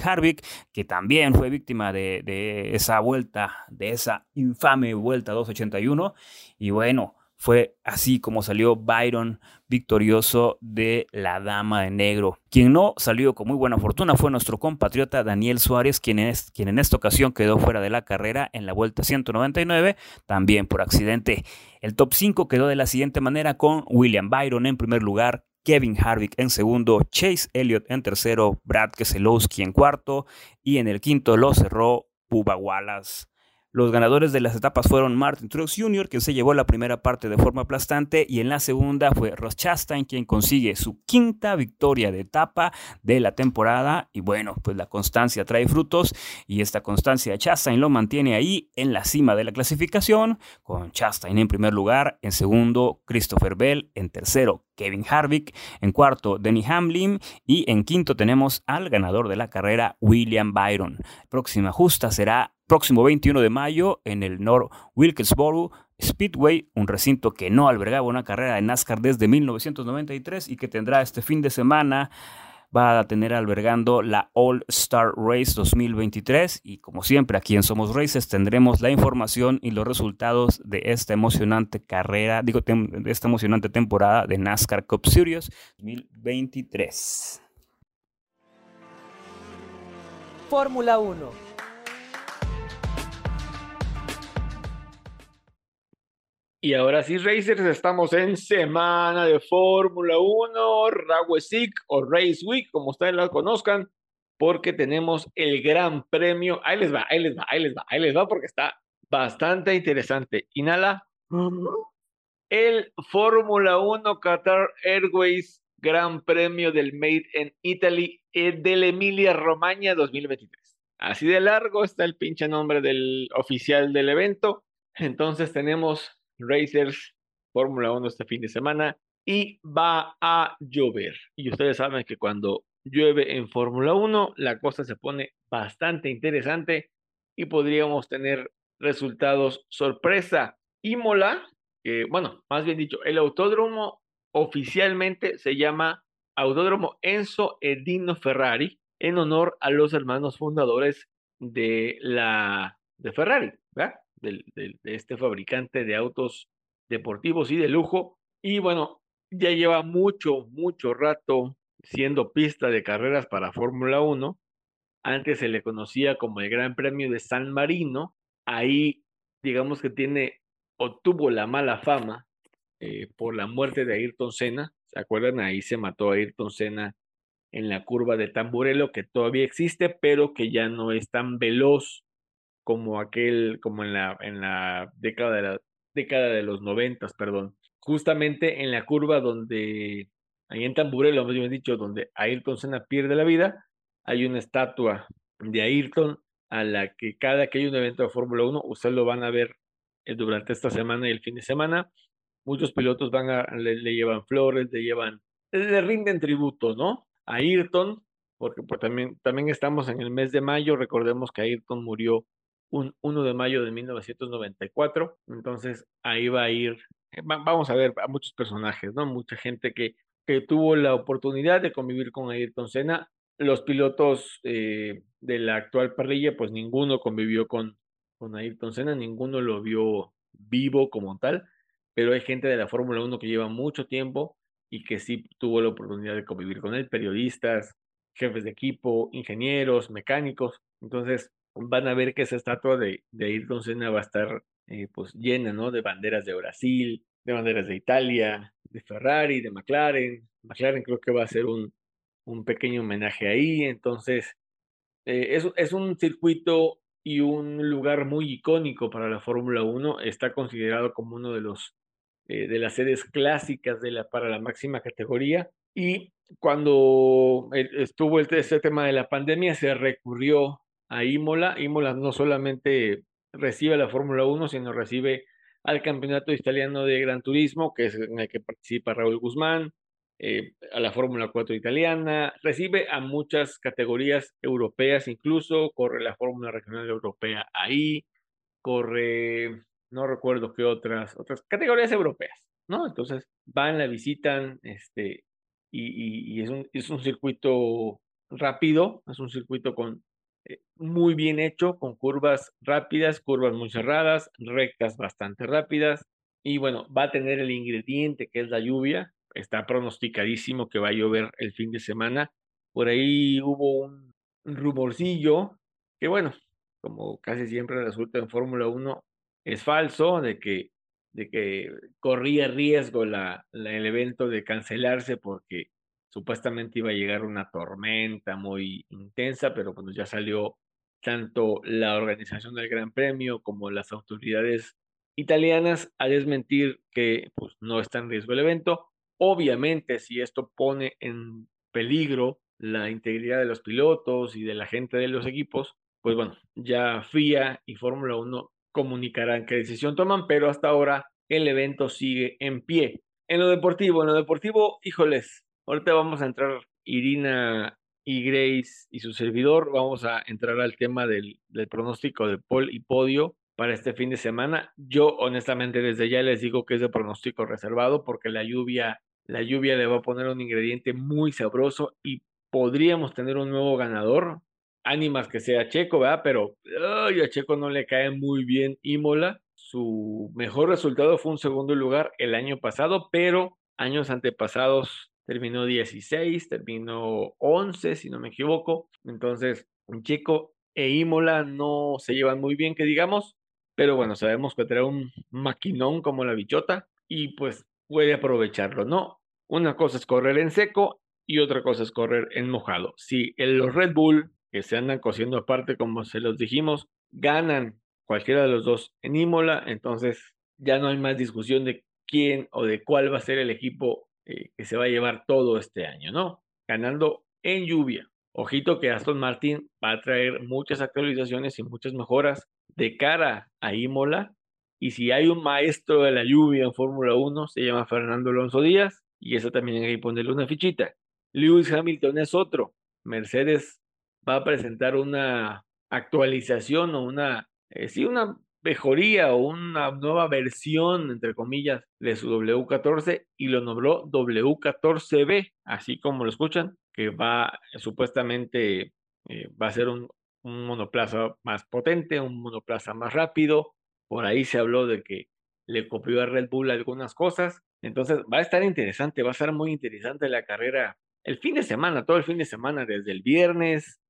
Harvick, que también fue víctima de, de esa vuelta, de esa infame vuelta 281, y bueno, fue así como salió Byron victorioso de la Dama de Negro. Quien no salió con muy buena fortuna fue nuestro compatriota Daniel Suárez, quien, en esta ocasión quedó fuera de la carrera en la vuelta 199, también por accidente. El top 5 quedó de la siguiente manera con William Byron en primer lugar, Kevin Harvick en segundo, Chase Elliott en tercero, Brad Keselowski en cuarto y en el quinto lo cerró Bubba Wallace. Los ganadores de las etapas fueron Martin Truex Jr., quien se llevó la primera parte de forma aplastante, y en la segunda fue Ross Chastain, quien consigue su quinta victoria de etapa de la temporada. Y bueno, pues la constancia trae frutos, y esta constancia de Chastain lo mantiene ahí en la cima de la clasificación, con Chastain en primer lugar, en segundo Christopher Bell, en tercero Kevin Harvick. En cuarto, Denny Hamlin. Y en quinto tenemos al ganador de la carrera, William Byron. Próxima justa será próximo 21 de mayo en el North Wilkesboro Speedway, un recinto que no albergaba una carrera de NASCAR desde 1993 y que tendrá este fin de semana va a tener albergando la All Star Race 2023 y como siempre aquí en Somos Races tendremos la información y los resultados de esta emocionante carrera, digo, de esta emocionante temporada de NASCAR Cup Series 2023. Fórmula 1 Y ahora sí, Racers, estamos en semana de Fórmula 1, Race Week o Race Week, como ustedes la conozcan, porque tenemos el Gran Premio. Ahí les va, ahí les va, ahí les va, ahí les va, porque está bastante interesante. Inhala. El Fórmula 1 Qatar Airways Gran Premio del Made in Italy eh, del Emilia Romagna 2023. Así de largo está el pinche nombre del oficial del evento. Entonces tenemos Racers, Fórmula 1 este fin de semana y va a llover. Y ustedes saben que cuando llueve en Fórmula 1, la cosa se pone bastante interesante y podríamos tener resultados sorpresa. Imola, que bueno, más bien dicho, el autódromo oficialmente se llama Autódromo Enzo Edino Ferrari en honor a los hermanos fundadores de la de Ferrari, ¿verdad? De, este fabricante de autos deportivos y de lujo. Y bueno, ya lleva mucho, mucho rato siendo pista de carreras para Fórmula 1. Antes se le conocía como el Gran Premio de San Marino. Ahí, digamos que tiene o la mala fama eh, por la muerte de Ayrton Senna. ¿Se acuerdan? Ahí se mató a Ayrton Senna en la curva de Tamburello, que todavía existe, pero que ya no es tan veloz como aquel, como en la, en la década de la década de los noventas, perdón. Justamente en la curva donde, ahí en Tamburello, bien dicho, donde Ayrton Senna pierde la vida, hay una estatua de Ayrton a la que cada que hay un evento de Fórmula 1, ustedes lo van a ver eh, durante esta semana y el fin de semana. Muchos pilotos van a, le, llevan flores, le llevan, le rinden tributo, ¿no? A Ayrton, porque pues, también, también estamos en el mes de mayo, recordemos que Ayrton murió un 1 de mayo de 1994. Entonces ahí va a ir, eh, vamos a ver a muchos personajes, ¿no? Mucha gente que, que tuvo la oportunidad de convivir con Ayrton Senna. Los pilotos eh, de la actual parrilla, pues ninguno convivió con, con Ayrton Senna, ninguno lo vio vivo como tal, pero hay gente de la Fórmula 1 que lleva mucho tiempo y que sí tuvo la oportunidad de convivir con él, periodistas, jefes de equipo, ingenieros, mecánicos. Entonces, van a ver que esa estatua de, de Ayrton Senna va a estar eh, pues llena, ¿no? De banderas de Brasil, de banderas de Italia, de Ferrari, de McLaren. McLaren creo que va a hacer un, un pequeño homenaje ahí. Entonces, eh, es, es un circuito y un lugar muy icónico para la Fórmula 1. Está considerado como uno de los eh, de las sedes clásicas de la, para la máxima categoría. Y cuando estuvo este, este tema de la pandemia, se recurrió a Imola. Imola no solamente recibe la Fórmula 1, sino recibe al Campeonato Italiano de Gran Turismo, que es en el que participa Raúl Guzmán, eh, a la Fórmula 4 italiana, recibe a muchas categorías europeas, incluso corre la Fórmula Regional Europea ahí, corre, no recuerdo qué otras, otras categorías europeas, ¿no? Entonces van, la visitan, este, y, y es, un, es un circuito rápido, es un circuito con muy bien hecho, con curvas rápidas, curvas muy cerradas, rectas bastante rápidas. Y bueno, va a tener el ingrediente que es la lluvia. Está pronosticadísimo que va a llover el fin de semana. Por ahí hubo un rumorcillo que bueno, como casi siempre resulta en Fórmula 1, es falso, de que, de que corría riesgo la, el evento de cancelarse porque supuestamente iba a llegar una tormenta muy intensa, pero cuando ya salió tanto la organización del Gran Premio como las autoridades italianas a desmentir que pues, no está en riesgo el evento. Obviamente, si esto pone en peligro la integridad de los pilotos y de la gente de los equipos, pues bueno, ya FIA y Fórmula 1 comunicarán qué decisión toman, pero hasta ahora el evento sigue en pie. en lo deportivo, en lo deportivo, híjoles, ahorita vamos a entrar Irina y Grace y su servidor, vamos a entrar al tema del, pronóstico de Paul y podio para este fin de semana. Yo honestamente desde ya les digo que es de pronóstico reservado porque la lluvia, la lluvia le va a poner un ingrediente muy sabroso y podríamos tener un nuevo ganador. Ánimas que sea Checo, ¿verdad? Pero a Checo no le cae muy bien Imola. Su mejor resultado fue un segundo lugar el año pasado, pero años antepasados terminó 16, terminó 11, si no me equivoco. Entonces, Checo e Imola no se llevan muy bien, que digamos. Pero bueno, sabemos que trae un maquinón como la bichota y pues puede aprovecharlo, ¿no? Una cosa es correr en seco y otra cosa es correr en mojado. Si los Red Bull, que se andan cosiendo aparte, como se los dijimos, ganan cualquiera de los dos en Imola, entonces ya no hay más discusión de quién o de cuál va a ser el equipo eh, que se va a llevar todo este año, ¿no? Ganando en lluvia. Ojito que Aston Martin va a traer muchas actualizaciones y muchas mejoras de cara a Imola. Y si hay un maestro de la lluvia en Fórmula 1, se llama Fernando Alonso Díaz, y eso también hay que ponerle una fichita. Lewis Hamilton es otro. Mercedes va a presentar una actualización o una, eh, sí, una mejoría o una nueva versión, entre comillas, de su W14 y lo nombró W14B, así como lo escuchan, que va supuestamente eh, va a ser un, un monoplaza más potente, un monoplaza más rápido. Por ahí se habló de que le copió a Red Bull algunas cosas. Entonces va a estar interesante, va a estar muy interesante la carrera el fin de semana, todo el fin de semana, desde el viernes,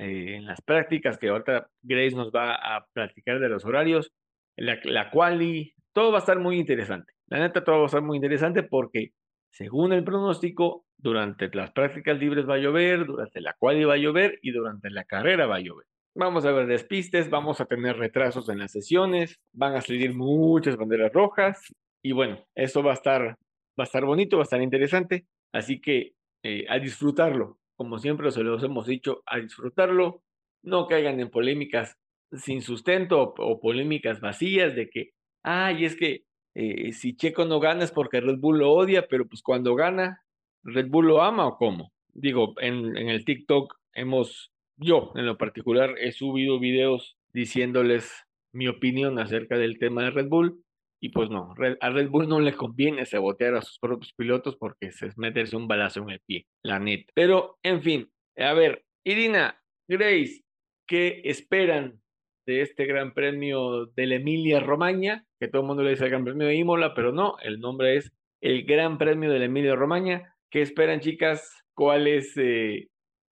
eh, en las prácticas que ahorita Grace nos va a platicar de los horarios, la, la quali, todo va a estar muy interesante. La neta, todo va a estar muy interesante porque según el pronóstico, durante las prácticas libres va a llover, durante la cual va a llover y durante la carrera va a llover. Vamos a ver despistes, vamos a tener retrasos en las sesiones, van a salir muchas banderas rojas y bueno, eso va a estar, va a estar bonito, va a estar interesante, así que eh, a disfrutarlo, como siempre se los hemos dicho, a disfrutarlo, no caigan en polémicas sin sustento o, polémicas vacías de que, ay, es que eh, si Checo no gana es porque Red Bull lo odia, pero pues cuando gana, Red Bull lo ama o cómo. Digo, en el TikTok hemos, yo en lo particular, he subido videos diciéndoles mi opinión acerca del tema de Red Bull. Y pues no, a Red Bull no le conviene sabotear a sus propios pilotos porque es meterse un balazo en el pie, la neta. Pero, en fin, a ver, Irina, Grace, ¿qué esperan de este Gran Premio de la Emilia Romagna? Que todo el mundo le dice el Gran Premio de Imola, pero no, el nombre es el Gran Premio de la Emilia Romagna. ¿Qué esperan, chicas? ¿Cuáles, eh,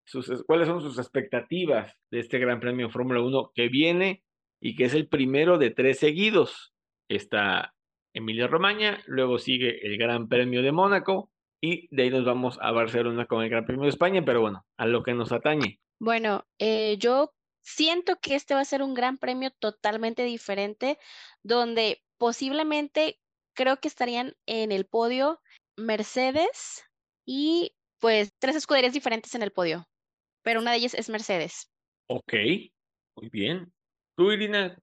sus, ¿Cuáles son sus expectativas de este Gran Premio Fórmula 1 que viene y que es el primero de tres seguidos? Está Emilia Romagna, luego sigue el Gran Premio de Mónaco y de ahí nos vamos a Barcelona con el Gran Premio de España, pero bueno, a lo que nos atañe. Bueno, eh, yo siento que este va a ser un gran premio totalmente diferente, donde posiblemente creo que estarían en el podio Mercedes y pues tres escuderías diferentes en el podio, pero una de ellas es Mercedes. Ok, muy bien. Tú, Irina,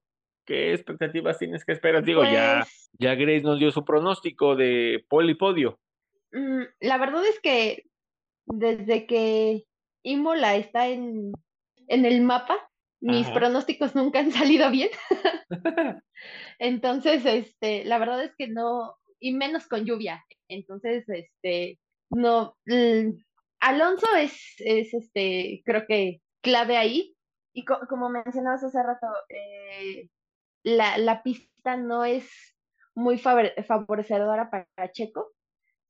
¿qué expectativas tienes que esperas? Digo, ya, Pues ya Grace nos dio su pronóstico de polipodio. Mm, La verdad es que desde que Imola está en, en el mapa, mis Ajá. pronósticos nunca han salido bien. Entonces, este, la verdad es que no, y menos con lluvia. Entonces, este, no, Alonso es, es, este, creo que clave ahí. Y co- como mencionabas hace rato, eh, la, la pista no es muy favore- favorecedora para Checo.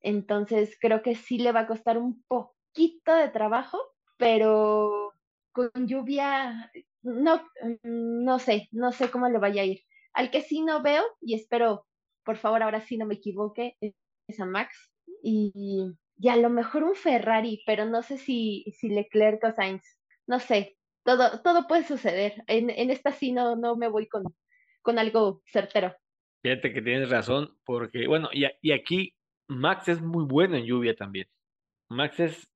Entonces creo que sí le va a costar un poquito de trabajo, pero con lluvia, no, no sé, no sé cómo le vaya a ir. Al que sí no veo, y espero, por favor, ahora sí no me equivoque, es es a Max. Y, y a lo mejor un Ferrari, pero no sé si, si Leclerc o Sainz. No sé, todo, todo puede suceder. En, en esta sí no, no me voy con, con algo certero. Fíjate que tienes razón, porque, bueno, y, aquí Max es muy bueno en lluvia también. Max es,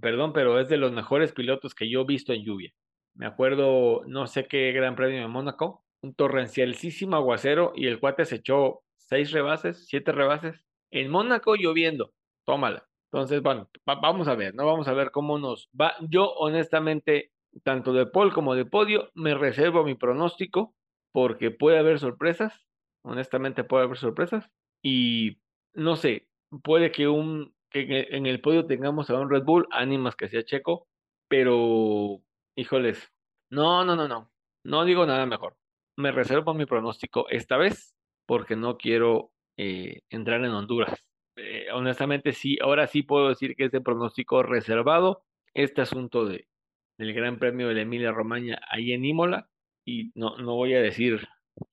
perdón, pero es de los mejores pilotos que yo he visto en lluvia. Me acuerdo, no sé qué gran premio de Mónaco, un torrencialísimo aguacero y el cuate se echó seis rebases, siete rebases En Mónaco lloviendo, tómala. Entonces, bueno, vamos a ver, ¿no? Vamos a ver cómo nos va. Yo, honestamente, tanto de pole como de podio, me reservo mi pronóstico porque puede haber sorpresas. Honestamente, puede haber sorpresas. Y no sé, puede que un que en el podio tengamos a un Red Bull, ánimas que sea checo, pero híjoles, no, no, no, no, no digo nada mejor. Me reservo mi pronóstico esta vez porque no quiero eh, entrar en Honduras. Eh, honestamente, sí, ahora sí puedo decir que este pronóstico reservado, este asunto de, del Gran Premio de la Emilia Romagna ahí en Imola, y no, no voy a decir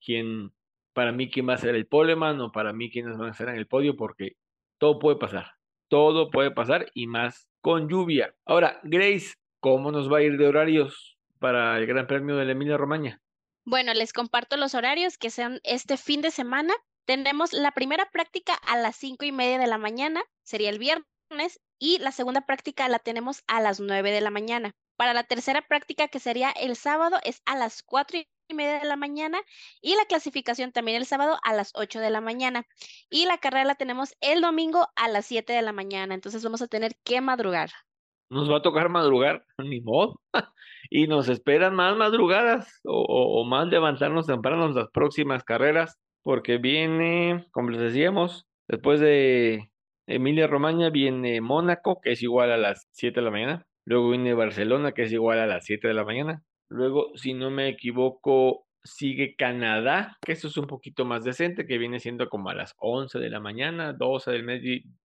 quién, para mí quién va a ser el poleman o para mí quiénes van a estar en el podio, porque todo puede pasar, todo puede pasar y más con lluvia. Ahora, Grace, ¿cómo nos va a ir de horarios para el Gran Premio de la Emilia Romagna? Bueno, les comparto los horarios que sean este fin de semana. Tenemos la primera práctica a las cinco y media de la mañana, sería el viernes, y la segunda práctica la tenemos a las nueve de la mañana. Para la tercera práctica, que sería el sábado, es a las cuatro y media de la mañana y la clasificación también el sábado a las 8 de la mañana. Y la carrera la tenemos el domingo a las 7 de la mañana. Entonces vamos a tener que madrugar. Nos va a tocar madrugar, ni modo. y nos esperan más madrugadas o, más levantarnos temprano las próximas carreras, porque viene, como les decíamos, después de Emilia Romagna viene Mónaco, que es igual a las 7 de la mañana. Luego viene Barcelona, que es igual a las 7 de la mañana. Luego, si no me equivoco, sigue Canadá, que eso es un poquito más decente, que viene siendo como a las 11 de la mañana, 12 del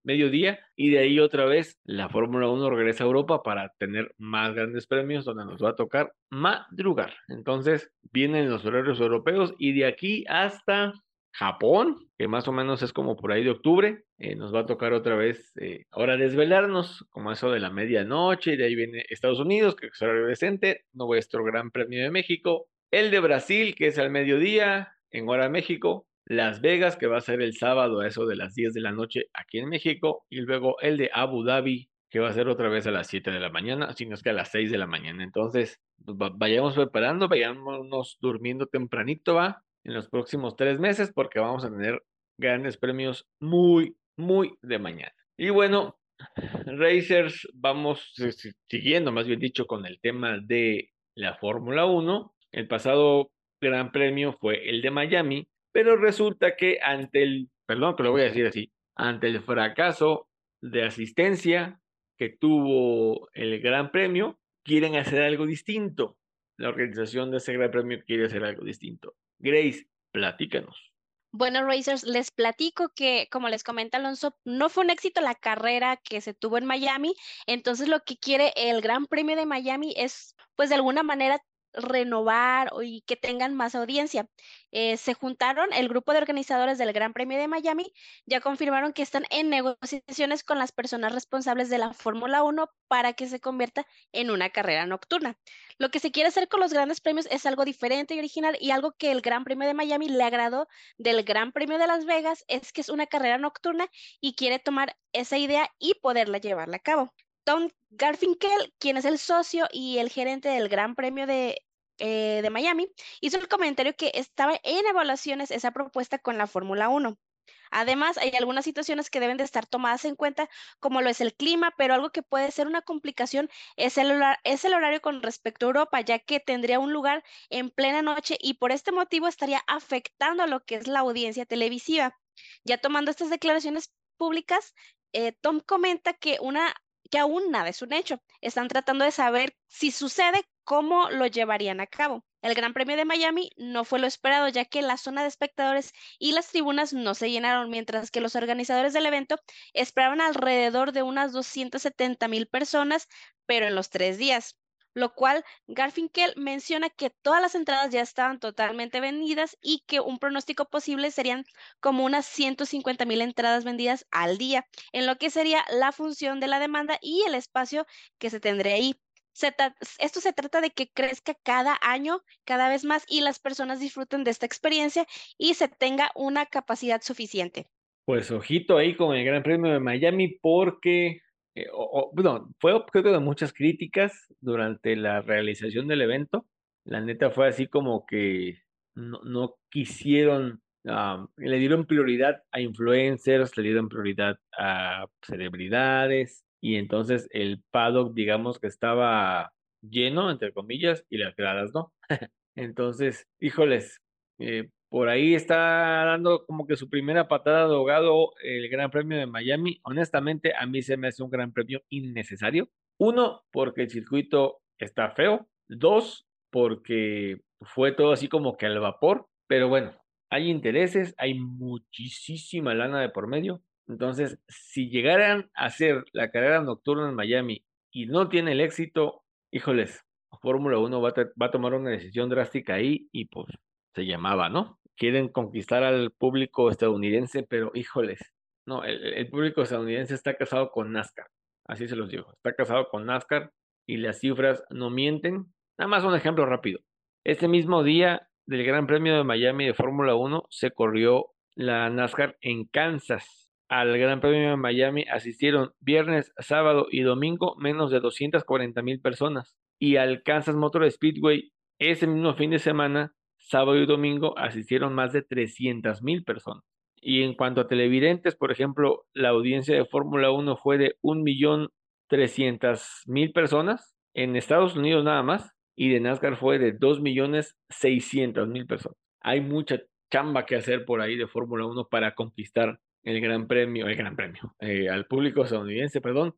mediodía, y de ahí otra vez la Fórmula 1 regresa a Europa para tener más grandes premios donde nos va a tocar madrugar. Entonces, vienen los horarios europeos y de aquí hasta Japón, que más o menos es como por ahí de octubre. Eh, nos va a tocar otra vez eh, ahora desvelarnos, como eso de la medianoche, y de ahí viene Estados Unidos, que es horario decente, nuestro Gran Premio de México, el de Brasil, que es al mediodía, en hora México, Las Vegas, que va a ser el sábado a eso de las 10 de la noche aquí en México, y luego el de Abu Dhabi, que va a ser otra vez a las 7 de la mañana, sino es que a las 6 de la mañana. Entonces, vayamos preparando, vayámonos durmiendo tempranito, va, en los próximos tres meses porque vamos a tener grandes premios muy, muy de mañana. Y bueno, Racers, vamos siguiendo, más bien dicho, con el tema de la Fórmula 1. El pasado gran premio fue el de Miami, pero resulta que ante el, perdón que lo voy a decir así, ante el fracaso de asistencia que tuvo el gran premio, quieren hacer algo distinto. La organización de ese gran premio quiere hacer algo distinto. Grace, platícanos. Bueno, Racers, les platico que, como les comenta Alonso, no fue un éxito la carrera que se tuvo en Miami, entonces lo que quiere el Gran Premio de Miami es, pues de alguna manera, renovar y que tengan más audiencia. Eh, se juntaron el grupo de organizadores del Gran Premio de Miami, ya confirmaron que están en negociaciones con las personas responsables de la Fórmula 1 para que se convierta en una carrera nocturna. Lo que se quiere hacer con los grandes premios es algo diferente y original y algo que el Gran Premio de Miami le agradó del Gran Premio de Las Vegas es que es una carrera nocturna y quiere tomar esa idea y poderla llevarla a cabo. Tom Garfinkel, quien es el socio y el gerente del Gran Premio de, eh, de Miami, hizo el comentario que estaba en evaluaciones esa propuesta con la Fórmula 1. Además, hay algunas situaciones que deben de estar tomadas en cuenta, como lo es el clima, pero algo que puede ser una complicación es el, es el horario con respecto a Europa, ya que tendría un lugar en plena noche y por este motivo estaría afectando a lo que es la audiencia televisiva. Ya tomando estas declaraciones públicas, eh, Tom comenta que una que aún nada es un hecho. Están tratando de saber si sucede, cómo lo llevarían a cabo. El Gran Premio de Miami no fue lo esperado, ya que la zona de espectadores y las tribunas no se llenaron, mientras que los organizadores del evento esperaban alrededor de unas 270 mil personas, pero en los tres días lo cual Garfinkel menciona que todas las entradas ya estaban totalmente vendidas y que un pronóstico posible serían como unas 150 mil entradas vendidas al día, en lo que sería la función de la demanda y el espacio que se tendría ahí. esto se trata de que crezca cada año, cada vez más, y las personas disfruten de esta experiencia y se tenga una capacidad suficiente. Pues ojito ahí con el Gran Premio de Miami porque eh, bueno, fue objeto de muchas críticas durante la realización del evento. La neta fue así como que no, no quisieron le dieron prioridad a influencers, le dieron prioridad a celebridades y entonces el paddock, digamos que estaba lleno, entre comillas, y las gradas no. entonces, híjoles, eh, por ahí está dando como que su primera patada de ahogado el Gran Premio de Miami. Honestamente, a mí se me hace un Gran Premio innecesario. Uno, porque el circuito está feo. Dos, porque fue todo así como que al vapor. Pero bueno, hay intereses, hay muchísima lana de por medio. Entonces, si llegaran a hacer la carrera nocturna en Miami y no tiene el éxito, híjoles, Fórmula 1 va a, tomar una decisión drástica ahí y pues se llamaba, ¿no? Quieren conquistar al público estadounidense, pero híjoles, no, el, público estadounidense está casado con NASCAR, así se los digo, está casado con NASCAR y las cifras no mienten. Nada más un ejemplo rápido. Este mismo día del Gran Premio de Miami de Fórmula 1 se corrió la NASCAR en Kansas. Al Gran Premio de Miami asistieron viernes, sábado y domingo menos de 240 mil personas. Y al Kansas Motor Speedway ese mismo fin de semana, sábado y domingo, asistieron más de 300 mil personas. Y en cuanto a televidentes, por ejemplo, la audiencia de Fórmula 1 fue de 1.300.000 personas en Estados Unidos nada más y de NASCAR fue de 2.600.000 personas. Hay mucha chamba que hacer por ahí de Fórmula 1 para conquistar el Gran Premio, el Gran Premio, eh, al público estadounidense, perdón.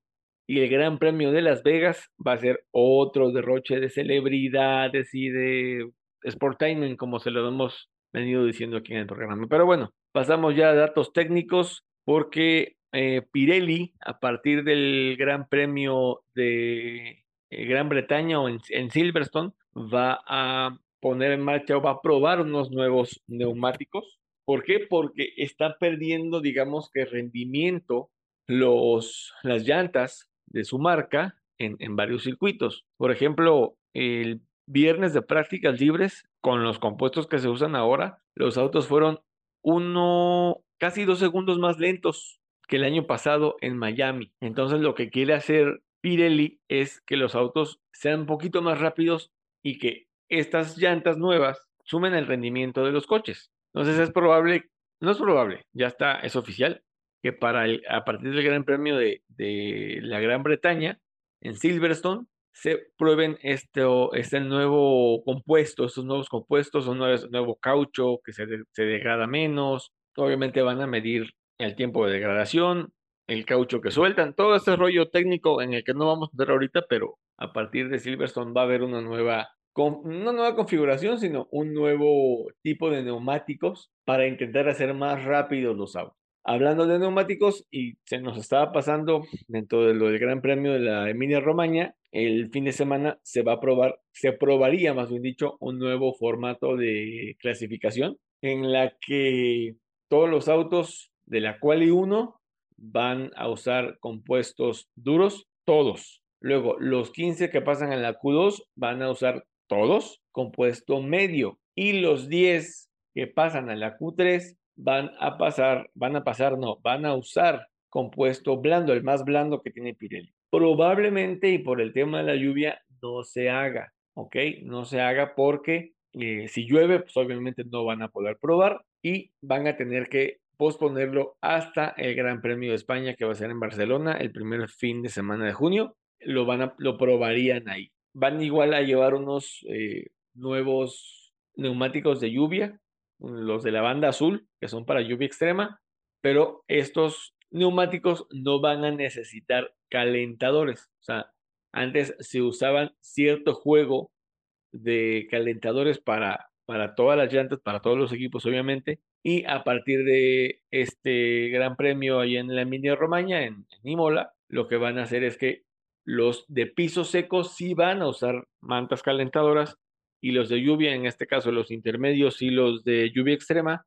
Y el Gran Premio de Las Vegas va a ser otro derroche de celebridades y de sportainment, como se lo hemos venido diciendo aquí en el programa. Pero bueno, pasamos ya a datos técnicos, porque eh, Pirelli, a partir del Gran Premio de eh, Gran Bretaña o en, Silverstone va a poner en marcha o va a probar unos nuevos neumáticos. ¿Por qué? Porque está perdiendo, digamos que rendimiento los, las llantas de su marca en, en varios circuitos. Por ejemplo, el viernes de prácticas libres, con los compuestos que se usan ahora, los autos fueron uno, casi dos segundos más lentos que el año pasado en Miami. Entonces lo que quiere hacer Pirelli es que los autos sean un poquito más rápidos y que estas llantas nuevas sumen el rendimiento de los coches. Entonces es probable, no es probable, ya está, es oficial, que para el, a partir del Gran Premio de, de la Gran Bretaña, en Silverstone, se prueben esto, este nuevo compuesto, estos nuevos compuestos, un nuevo, nuevo caucho que se, se degrada menos. Obviamente van a medir el tiempo de degradación, el caucho que sueltan, todo este rollo técnico en el que no vamos a ver ahorita, pero a partir de Silverstone va a haber una nueva, una nueva configuración, sino un nuevo tipo de neumáticos para intentar hacer más rápidos los autos. Hablando de neumáticos, y se nos estaba pasando dentro de lo del Gran Premio de la Emilia Romagna, el fin de semana se va a probar, se probaría más bien dicho, un nuevo formato de clasificación en la que todos los autos de la Quali 1 van a usar compuestos duros, todos. Luego, los 15 que pasan a la Q2 van a usar todos compuesto medio. Y los 10 que pasan a la Q3 van a pasar, van a pasar, no, van a usar compuesto blando, el más blando que tiene Pirelli. Probablemente, y por el tema de la lluvia, no se haga, ¿ok? No se haga porque eh, si llueve, pues obviamente no van a poder probar y van a tener que posponerlo hasta el Gran Premio de España que va a ser en Barcelona el primer fin de semana de junio. Lo, van a, lo probarían ahí. Van igual a llevar unos eh, nuevos neumáticos de lluvia, los de la banda azul, que son para lluvia extrema, pero estos neumáticos no van a necesitar calentadores. O sea, antes se usaban cierto juego de calentadores para, para todas las llantas, para todos los equipos, obviamente, y a partir de este gran premio ahí en la Emilia Romagna, en, en Imola, lo que van a hacer es que los de piso seco sí van a usar mantas calentadoras y los de lluvia, en este caso los intermedios y los de lluvia extrema,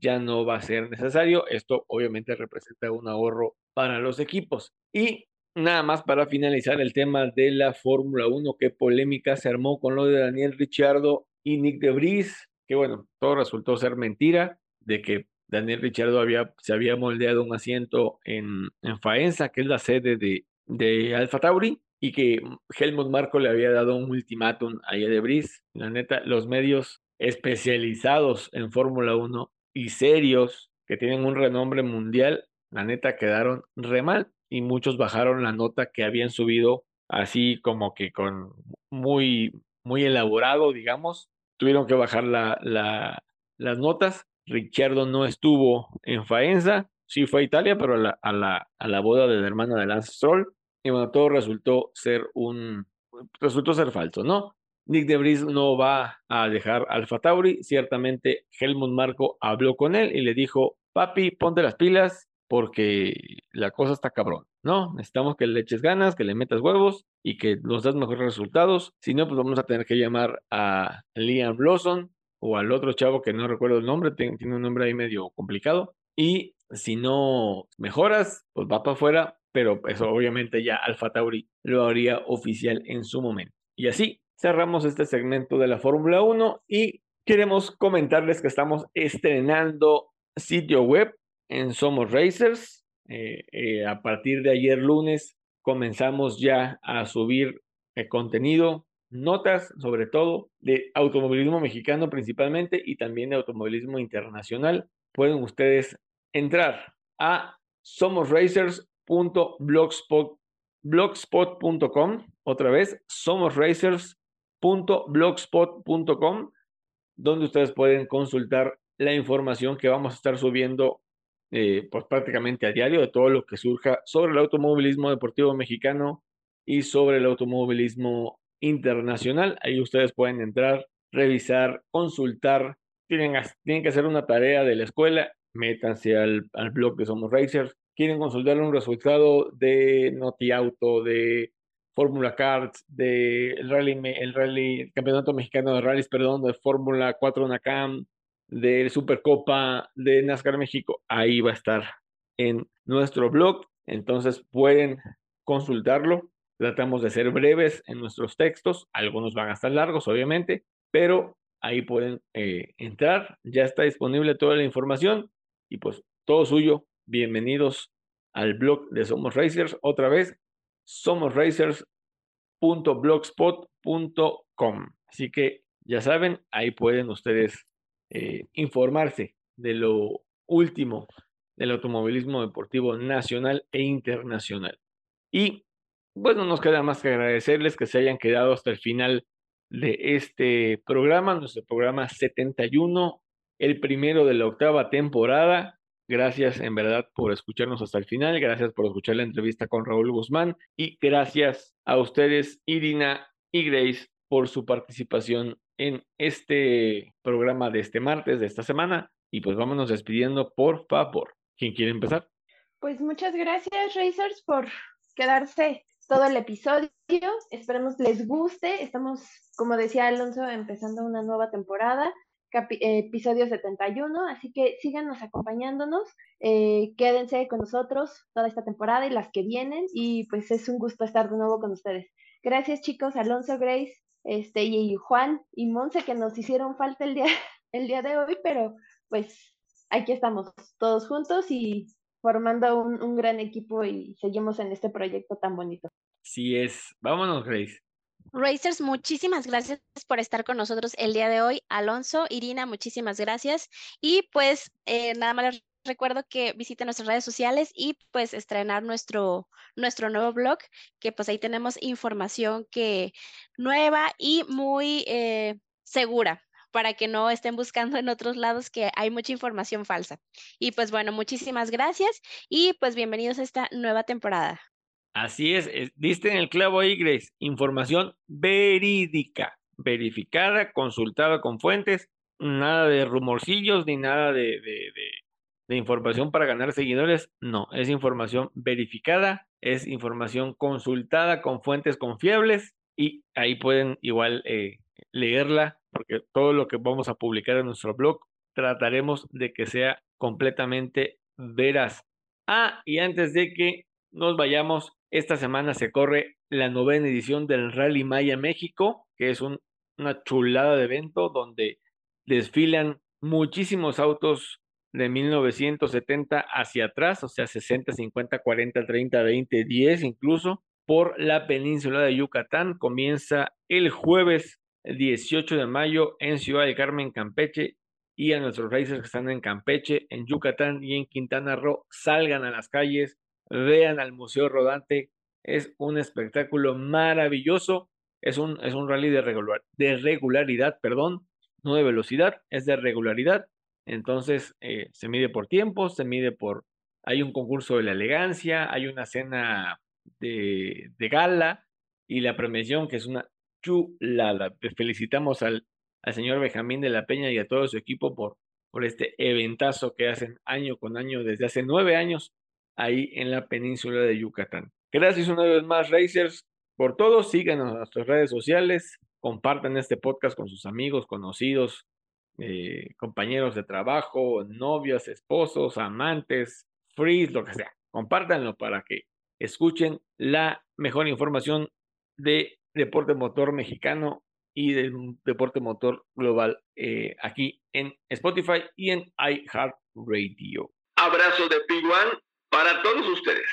ya no va a ser necesario. Esto obviamente representa un ahorro para los equipos. Y nada más para finalizar el tema de la Fórmula 1, qué polémica se armó con lo de Daniel Ricciardo y Nick de Vries, que bueno, todo resultó ser mentira de que Daniel Richardo había, se había moldeado un asiento en, en Faenza, que es la sede de, de Alfa Tauri, y que Helmut Marco le había dado un ultimátum a de La neta, los medios especializados en Fórmula 1 y serios que tienen un renombre mundial, la neta quedaron re mal y muchos bajaron la nota que habían subido así como que con muy, muy elaborado, digamos. Tuvieron que bajar la, las notas. Ricciardo no estuvo en Faenza, sí fue a Italia, pero a la, a la, a la boda de la hermana de Lance Stroll. Y bueno, todo resultó ser un, resultó ser falso, ¿no? Nick de Vries no va a dejar Alfa Tauri. Ciertamente Helmut Marco habló con él y le dijo, papi, ponte las pilas porque la cosa está cabrón, ¿no? Necesitamos que le eches ganas, que le metas huevos y que nos das mejores resultados. Si no, pues vamos a tener que llamar a Liam Lawson o al otro chavo que no recuerdo el nombre, tiene un nombre ahí medio complicado. Y si no mejoras, pues va para afuera, pero eso obviamente ya Alfa Tauri lo haría oficial en su momento. Y así cerramos este segmento de la Fórmula 1 y queremos comentarles que estamos estrenando sitio web en Somos Racers. Eh, eh, a partir de ayer lunes comenzamos ya a subir el contenido, notas sobre todo de automovilismo mexicano principalmente y también de automovilismo internacional. Pueden ustedes entrar a somosracers.blogspot.com otra vez, somosracers blogspot.com, donde ustedes pueden consultar la información que vamos a estar subiendo eh, pues prácticamente a diario de todo lo que surja sobre el automovilismo deportivo mexicano y sobre el automovilismo internacional. Ahí ustedes pueden entrar, revisar, consultar. Tienen, tienen que hacer una tarea de la escuela, métanse al, al blog de Somos Racers. Quieren consultar un resultado de Noti Auto, de Fórmula Cards, del rally, el rally, campeonato mexicano de rallies, perdón, de Fórmula 4 NACAM, de Supercopa de NASCAR México, ahí va a estar en nuestro blog, entonces pueden consultarlo. Tratamos de ser breves en nuestros textos, algunos van a estar largos, obviamente, pero ahí pueden eh, entrar, ya está disponible toda la información y pues todo suyo. Bienvenidos al blog de Somos Racers. Otra vez, somosracers.blogspot.com. Así que ya saben, ahí pueden ustedes eh, informarse de lo último del automovilismo deportivo nacional e internacional. Y bueno, nos queda más que agradecerles que se hayan quedado hasta el final de este programa, nuestro programa 71, el primero de la octava temporada. Gracias en verdad por escucharnos hasta el final, gracias por escuchar la entrevista con Raúl Guzmán y gracias a ustedes, Irina y Grace, por su participación en este programa de este martes, de esta semana. Y pues vámonos despidiendo, por favor. ¿Quién quiere empezar? Pues muchas gracias, Racers, por quedarse todo el episodio. Esperemos les guste. Estamos, como decía Alonso, empezando una nueva temporada episodio 71, así que síganos acompañándonos, eh, quédense con nosotros toda esta temporada y las que vienen y pues es un gusto estar de nuevo con ustedes. Gracias chicos, Alonso, Grace, este, y Juan y Monse que nos hicieron falta el día, el día de hoy, pero pues aquí estamos todos juntos y formando un, un gran equipo y seguimos en este proyecto tan bonito. Sí es, vámonos Grace. Racers, muchísimas gracias por estar con nosotros el día de hoy. Alonso, Irina, muchísimas gracias. Y pues eh, nada más les recuerdo que visiten nuestras redes sociales y pues estrenar nuestro, nuestro nuevo blog, que pues ahí tenemos información que nueva y muy eh, segura para que no estén buscando en otros lados que hay mucha información falsa. Y pues bueno, muchísimas gracias y pues bienvenidos a esta nueva temporada. Así es, diste en el clavo ahí, Grace. Información verídica, verificada, consultada con fuentes, nada de rumorcillos ni nada de, de, información para ganar seguidores. No, es información verificada, es información consultada con fuentes confiables y ahí pueden igual eh, leerla porque todo lo que vamos a publicar en nuestro blog trataremos de que sea completamente veraz. Ah, y antes de que nos vayamos, esta semana se corre la novena edición del Rally Maya México, que es una chulada de evento donde desfilan muchísimos autos de 1970 hacia atrás, o sea, 60, 50, 40, 30, 20, 10 incluso, por la península de Yucatán. Comienza el jueves 18 de mayo en Ciudad del Carmen, Campeche, y a nuestros racers que están en Campeche, en Yucatán y en Quintana Roo, salgan a las calles, vean al Museo Rodante. Es un espectáculo maravilloso. Es un, es un rally de, regular, de regularidad, perdón, no de velocidad, es de regularidad. Entonces eh, se mide por tiempo, se mide por... Hay un concurso de la elegancia, hay una cena de, de gala y la premiación que es una chulada. Felicitamos al, al señor Benjamín de la Peña y a todo su equipo por, por este eventazo que hacen año con año desde hace nueve años ahí en la península de Yucatán. Gracias una vez más, Racers, por todo. Síganos en nuestras redes sociales, compartan este podcast con sus amigos, conocidos, eh, compañeros de trabajo, novios, esposos, amantes, frees, lo que sea. Compártanlo para que escuchen la mejor información de deporte motor mexicano y del deporte motor global eh, aquí en Spotify y en iHeartRadio. Abrazo de P1 para todos ustedes.